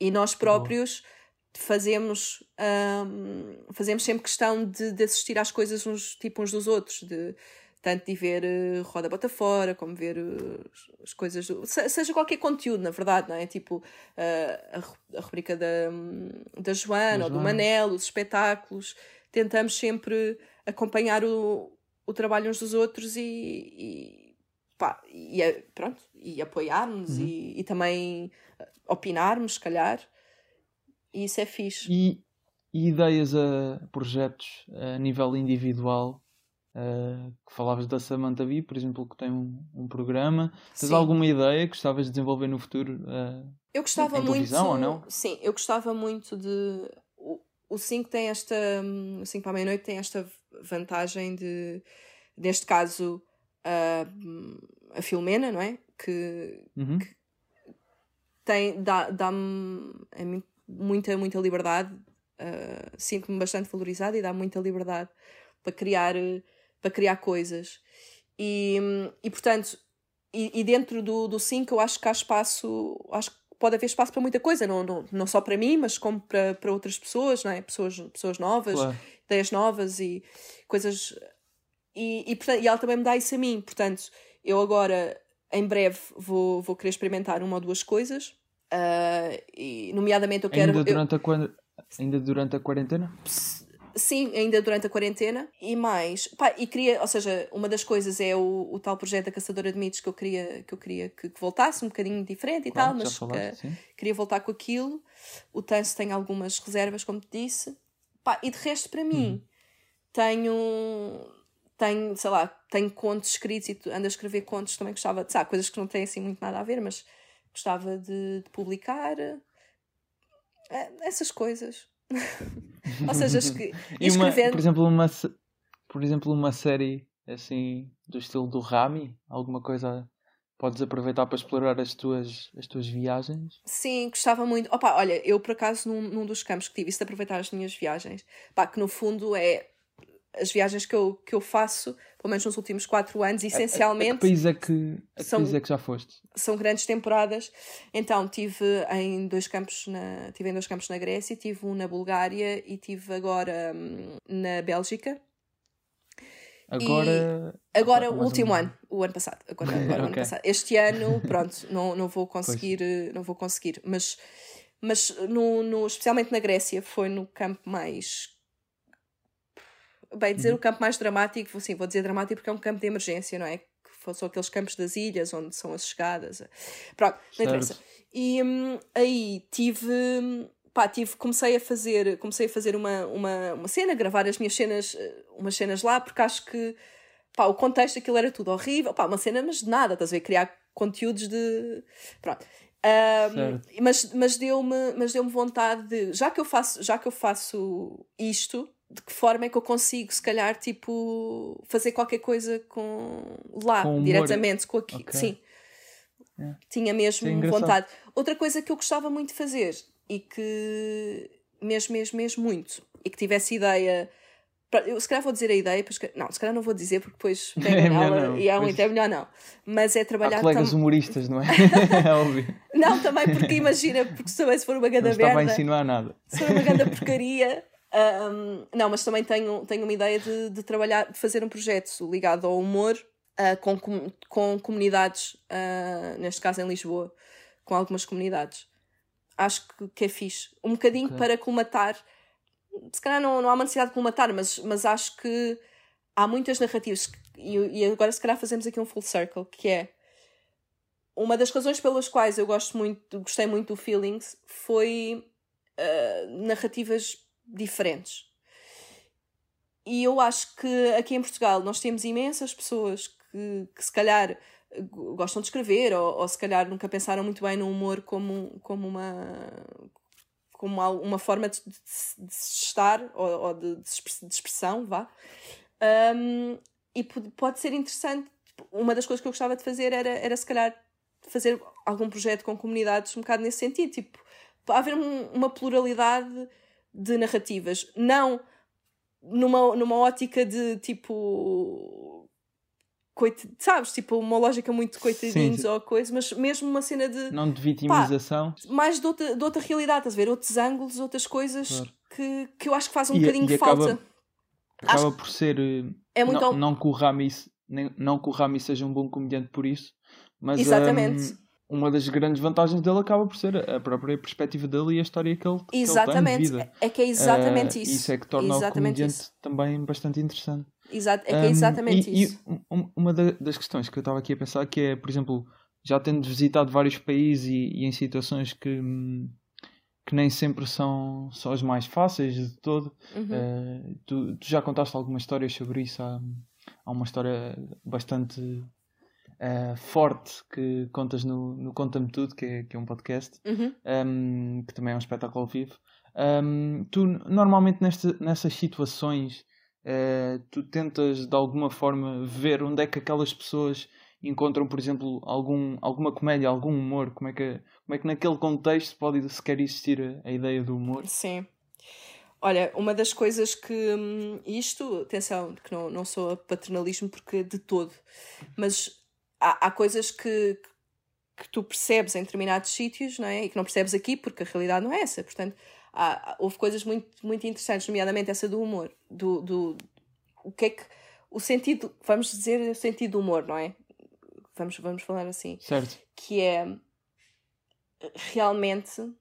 E nós próprios fazemos, um, fazemos sempre questão de, de assistir às coisas uns, tipo, uns dos outros, de tanto de ver uh, Roda Bota Fora, como ver uh, as coisas, do, seja qualquer conteúdo, na verdade, não é? Tipo uh, a, a rubrica da, da Joana ou do Manel, os espetáculos, tentamos sempre acompanhar o, o trabalho uns dos outros e, e, pá, e pronto, e apoiarmos uhum. e, e também opinarmos, se calhar, e isso é fixe. E, e ideias a projetos a nível individual Uh, que falavas da Samantha Bee, por exemplo, que tem um, um programa. Tens sim. alguma ideia que gostavas de desenvolver no futuro? Uh, eu gostava em muito. ou não? Sim, eu gostava muito de. O, o 5 tem esta. O 5 para a meia-noite tem esta vantagem de. Neste caso, uh, a Filomena, não é? Que, uhum. que tem, dá-me dá muita, muita liberdade. Uh, Sinto-me bastante valorizada e dá muita liberdade para criar para criar coisas. E, e portanto, e, e dentro do 5 eu acho que há espaço, acho que pode haver espaço para muita coisa, não, não, não só para mim, mas como para, para outras pessoas, não é? pessoas, pessoas novas, claro. ideias novas e coisas. E, e, portanto, e ela também me dá isso a mim, portanto, eu agora, em breve, vou, vou querer experimentar uma ou duas coisas, uh, e, nomeadamente eu quero. Ainda durante, eu... a, ainda durante a quarentena? Sim, ainda durante a quarentena. E mais, pá, e queria, ou seja, uma das coisas é o, o tal projeto da Caçadora de Mitos que eu queria que, eu queria que, que voltasse um bocadinho diferente e claro, tal, mas falaste, que, queria voltar com aquilo. O Tanso tem algumas reservas, como te disse. Pá, e de resto, para mim, uhum. tenho, tenho, sei lá, tenho contos escritos e ando a escrever contos, também gostava, sabe, coisas que não têm assim muito nada a ver, mas gostava de, de publicar, eh, essas coisas. Ou seja, E uma, escrevendo. por exemplo, uma, por exemplo, uma série assim do estilo do Rami, alguma coisa podes aproveitar para explorar as tuas, as tuas viagens? Sim, gostava muito. Opa, olha, eu por acaso num, num dos campos que tive isso de aproveitar as minhas viagens, pá, que no fundo é as viagens que eu, que eu faço, pelo menos nos últimos quatro anos, A, a que essencialmente país é que, a que são- país é que já foste? são grandes temporadas. Então tive em dois campos na tive em dois campos na Grécia, tive um na Bulgária e tive agora hum, na Bélgica. Agora. Agora, o último ano, o ano passado. Agora, agora o ano passado. Este ano, pronto, não, não vou conseguir, eh, não vou conseguir. Mas, mas no, no, especialmente na Grécia, foi no campo mais. Bem, dizer Uhum. o campo mais dramático, assim, vou dizer dramático porque é um campo de emergência, não é? Que são aqueles campos das ilhas onde são as chegadas. Pronto, não Certo. interessa. E hum, aí tive. Pá, tive, comecei a fazer, comecei a fazer uma, uma, uma cena, gravar as minhas cenas, eh, umas cenas lá, porque acho que pá, o contexto aquilo era tudo horrível, pá, uma cena, mas de nada, estás a ver? Criar conteúdos de. Pronto. Certo. mas mas deu-me mas deu vontade de já que eu faço já que eu faço isto de que forma é que eu consigo se calhar tipo fazer qualquer coisa com lá Com diretamente com aqui Ok. sim É. tinha mesmo Isso é vontade outra coisa que eu gostava muito de fazer e que mesmo mesmo mesmo muito e que tivesse ideia eu se calhar vou dizer a ideia pois que- não se calhar não vou dizer porque depois É pego melhor nela não, e é pois. muito é melhor não mas é Há trabalhar colegas tam- humoristas, não é? é óbvio. não também porque imagina porque também se for uma Não grande estava a merda insinuar nada. se for uma grande porcaria. Ahm, não, mas também tenho, tenho uma ideia de, de trabalhar, de fazer um projeto ligado ao humor ah, com, com, com comunidades, ah, neste caso em Lisboa, com algumas comunidades. Acho que, que é fixe. Um bocadinho Ok. para colmatar. Se calhar não, não há uma necessidade de colmatar, mas, mas acho que há muitas narrativas. que- E, e agora, se calhar, fazemos aqui um full circle, que é uma das razões pelas quais eu gosto muito, gostei muito do Feelings foi uh, narrativas diferentes. E eu acho que aqui em Portugal nós temos imensas pessoas que, que se calhar eh, go- gostam de escrever ou, ou se calhar nunca pensaram muito bem no humor como, como uma como uma forma de, de, de estar ou, ou de, de expre- de expressão, vá. Um, e pode, ser interessante. Uma das coisas que eu gostava de fazer era, era se calhar fazer algum projeto com comunidades um bocado nesse sentido, tipo, haver um- uma pluralidade de narrativas, não numa, numa ótica de tipo coit... sabes, tipo uma lógica muito coitadinhos sim. ou coisa, mas mesmo uma cena de Não de vitimização. mais de outra, de outra realidade, estás a ver? Outros ângulos, outras coisas Claro. que, que eu acho que faz um E- bocadinho de falta. Acaba por ser. eh, É muito não, ao- não que o Rami, nem- não que o Rami seja um bom comediante por isso, mas Exatamente. hum, uma das grandes vantagens dele acaba por ser a própria perspectiva dele e a história que ele, que ele tem de Exatamente. vida. É que é exatamente Eh, isso. Isso é que torna o Exatamente comediante isso. também bastante interessante. Exato, é que é Um, exatamente e, isso. E um- uma da- das questões que eu estava aqui a pensar que é, por exemplo, já tendo visitado vários países e, e em situações que, hum, que nem sempre são, são as mais fáceis de todo, Uhum. eh, tu, tu já contaste algumas histórias sobre isso? Há, há uma história bastante eh, forte que contas no, no Conta-me Tudo, que é, que é um podcast, Uhum. um, que também é um espetáculo ao vivo. Um, tu normalmente neste, nessas situações eh, tu tentas de alguma forma ver onde é que aquelas pessoas encontram, por exemplo, algum, alguma comédia, algum humor, como é, que, como é que naquele contexto pode sequer existir a, a ideia do humor? Sim. Olha, uma das coisas que. hum, Isto, atenção, que não, não sou a paternalismo porque de todo, mas há, há coisas que, que tu percebes em determinados sítios, não é? E que não percebes aqui porque a realidade não é essa. Portanto, há, houve coisas muito, muito interessantes, nomeadamente essa do humor. Do, do, o que é que. O sentido, vamos dizer, o sentido do humor, não é? Vamos, vamos falar assim Certo? que é realmente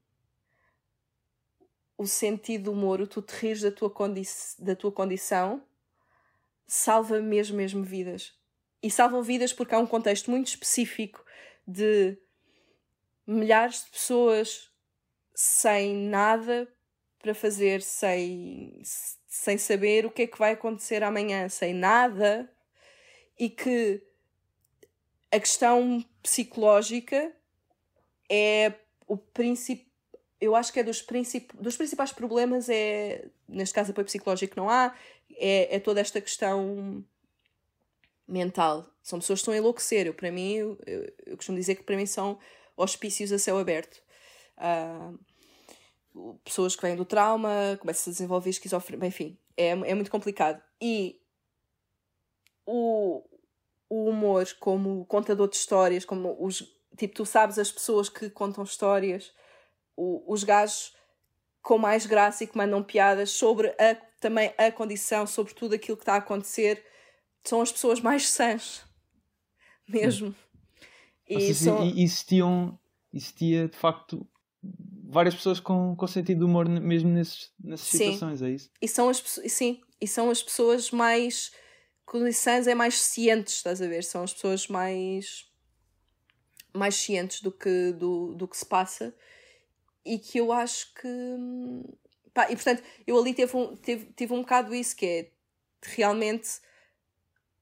o sentido do humor, o tu te rires da tua, condi da tua condição, salva mesmo, mesmo vidas. E salvam vidas porque há um contexto muito específico de milhares de pessoas sem nada para fazer, sem, sem saber o que é que vai acontecer amanhã, sem nada, e que a questão psicológica é o princípio. Eu acho que é dos, princip... dos principais problemas é, neste caso apoio psicológico não há, é, é toda esta questão mental. São pessoas que estão a enlouquecer. Eu, para mim, eu, eu costumo dizer que para mim são hospícios a céu aberto. Uh, pessoas que vêm do trauma, começam a desenvolver esquizofrenia, enfim, é, é muito complicado. E o, o humor como contador de histórias, como os. Tipo, tu sabes as pessoas que contam histórias, o, os gajos com mais graça e que mandam piadas sobre a, também a condição, sobre tudo aquilo que está a acontecer, são as pessoas mais sãs. Mesmo. E seja, são... existiam, existia de facto várias pessoas com, com sentido de humor mesmo nesses, nessas sim. situações, é isso? E são as, sim, e são as pessoas mais condições é mais cientes, estás a ver? São as pessoas mais mais cientes do que, do, do que se passa e que eu acho que pá, e portanto eu ali teve um, teve, tive um bocado isso que é realmente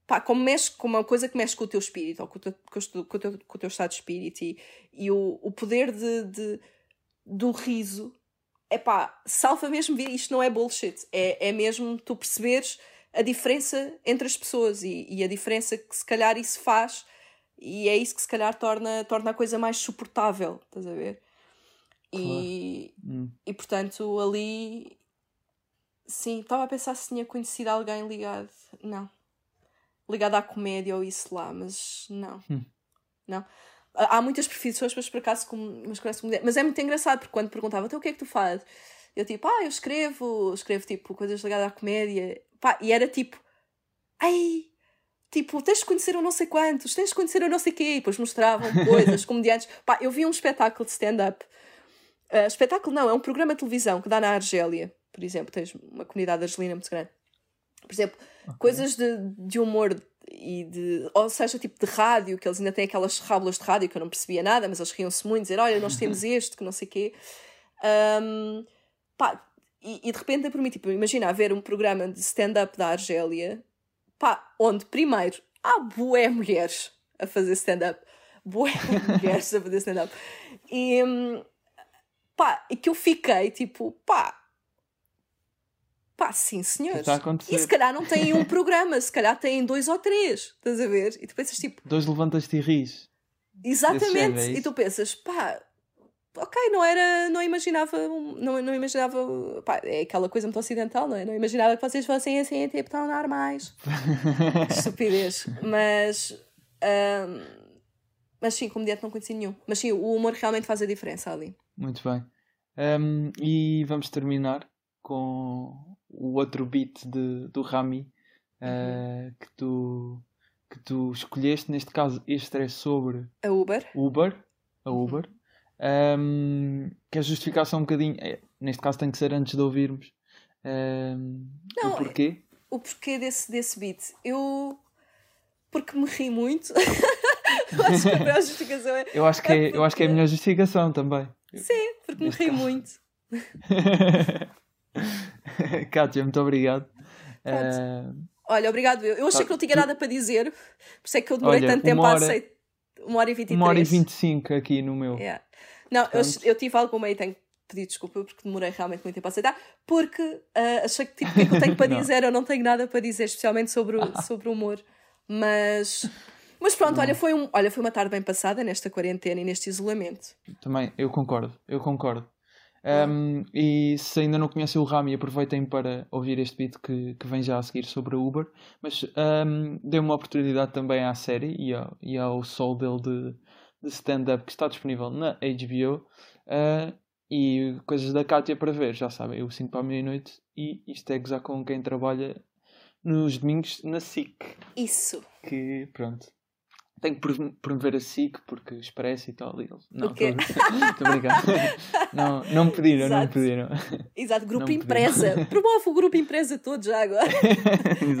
pá, como mexe com uma coisa que mexe com o teu espírito ou com o teu, com o teu, com o teu estado de espírito e, e o, o poder de, de, do riso é pá, salva mesmo isto não é bullshit é, é mesmo tu perceberes a diferença entre as pessoas e, e a diferença que se calhar isso faz e é isso que se calhar torna, torna a coisa mais suportável, estás a ver? E, claro. hum. e portanto ali sim, estava a pensar se tinha conhecido alguém ligado. Não. Ligado à comédia ou isso lá, mas não. Hum. Não. Há muitas profissões, mas por acaso como, mas, como mas é muito engraçado porque quando perguntava então o que é que tu fazes? Eu tipo, ah, eu escrevo, escrevo tipo coisas ligadas à comédia. Pá, e era tipo, ai, tipo, tens de conhecer o não sei quantos, tens de conhecer o não sei quê. E depois mostravam coisas, comediantes. Pá, eu vi um espetáculo de stand-up. Uh, espetáculo não, é um programa de televisão que dá na Argélia, por exemplo. Tens uma comunidade argelina muito grande. Por exemplo, okay. coisas de, de humor e de, ou seja, tipo de rádio, que eles ainda têm aquelas rábulas de rádio que eu não percebia nada, mas eles riam-se muito, dizer, olha, nós temos este, que não sei o quê. Um, pá, e, e de repente para mim, tipo, imagina haver um programa de stand-up da Argélia, pá, onde primeiro há bué mulheres a fazer stand-up, bué mulheres a fazer stand-up, e hum, pá, e que eu fiquei tipo, pá, pá, sim senhores, e se calhar não têm um programa, se calhar têm dois ou três, estás a ver? E tu pensas tipo... Dois levantas-te e ris. Exatamente, é e tu pensas, pá, ok, não era, não imaginava, não, não imaginava, pá, é aquela coisa muito ocidental, não é? Não imaginava que vocês fossem assim, tipo, tão normais. Estupidez. Mas, um, mas sim, comediante não conheci nenhum. Mas sim, o humor realmente faz a diferença ali. Muito bem. Um, e vamos terminar com o outro beat de, do Rami uh, que, tu, que tu escolheste. Neste caso, este é sobre a Uber. Uber, a uhum. Uber. Uhum. Um, que a justificação um bocadinho, é, neste caso tem que ser antes de ouvirmos um, Não, o porquê. O porquê desse, desse beat. Eu. Porque me ri muito. acho que a melhor justificação é. Eu acho que é, porque... eu acho que é a melhor justificação também. Sim, porque me ri muito. Kátia, muito obrigado. Uh... Olha, obrigado. Eu, eu achei que não tinha nada para dizer, por isso é que eu demorei Olha, tanto tempo hora... a aceitar. Uma hora e vinte e Uma hora e vinte e cinco aqui no meu. Yeah. Não, eu, eu tive alguma e tenho que pedir desculpa porque demorei realmente muito tempo a aceitar, porque uh, achei que tipo, o que é que eu tenho para dizer? Eu não tenho nada para dizer, especialmente sobre o, sobre o humor. Mas, mas pronto, olha foi, um, olha, foi uma tarde bem passada nesta quarentena e neste isolamento. Também, eu concordo, eu concordo. Um, e se ainda não conhecem o Rami, aproveitem para ouvir este beat que, que vem já a seguir sobre a Uber. Mas um, dê uma oportunidade também à série e ao, e ao sol dele de, de stand-up que está disponível na HBO. Uh, e coisas da Kátia para ver, já sabem, eu 5 para a meia-noite e isto é gozar com quem trabalha nos domingos na SIC. Isso. Que pronto. Tenho que promover a SIC porque expresso e tal. Não, estou brincando. não, não me pediram, Exato. não me pediram. Exato, grupo empresa. Promove o grupo empresa todo já agora.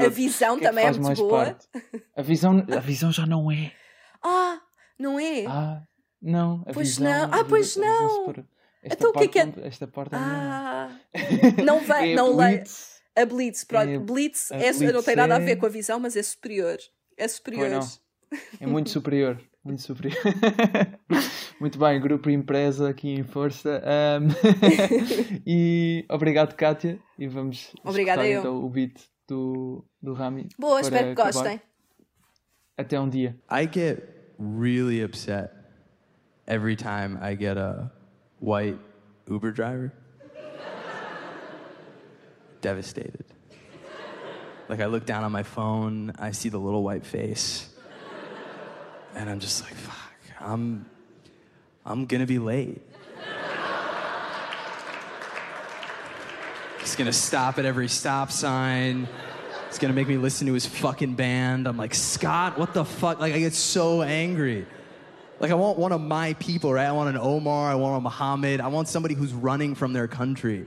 a visão é também é, é muito boa. Parte? A visão, a visão já não é. Ah, não é? Ah, não. A pois visão, não. Ah, pois não. Esta então o que é que é? Esta parte ah, não vai, é não leio. A Blitz, pronto. É, Blitz, é, Blitz não tem nada a ver com a visão, mas é superior. É superior. É muito superior. Muito superior. Muito bem, grupo empresa aqui em força. Um, e obrigado, Kátia. E vamos Obrigada escutar, eu. então o beat do, do Rami. Boa, espero que acabar. gostem. Até um dia. I get really upset every time I get a white Uber driver. Devastated. Like I look down on my phone, I see the little white face, and I'm just like, fuck, I'm I'm gonna be late. He's gonna stop at every stop sign. He's gonna make me listen to his fucking band. I'm like, Scott, what the fuck? Like, I get so angry. Like, I want one of my people, right? I want an Omar, I want a Muhammad, I want somebody who's running from their country.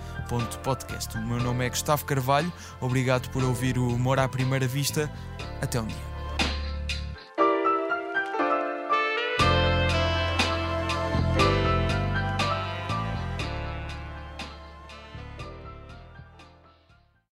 podcast. O meu nome é Gustavo Carvalho, obrigado por ouvir o Humor à Primeira Vista. Até um dia.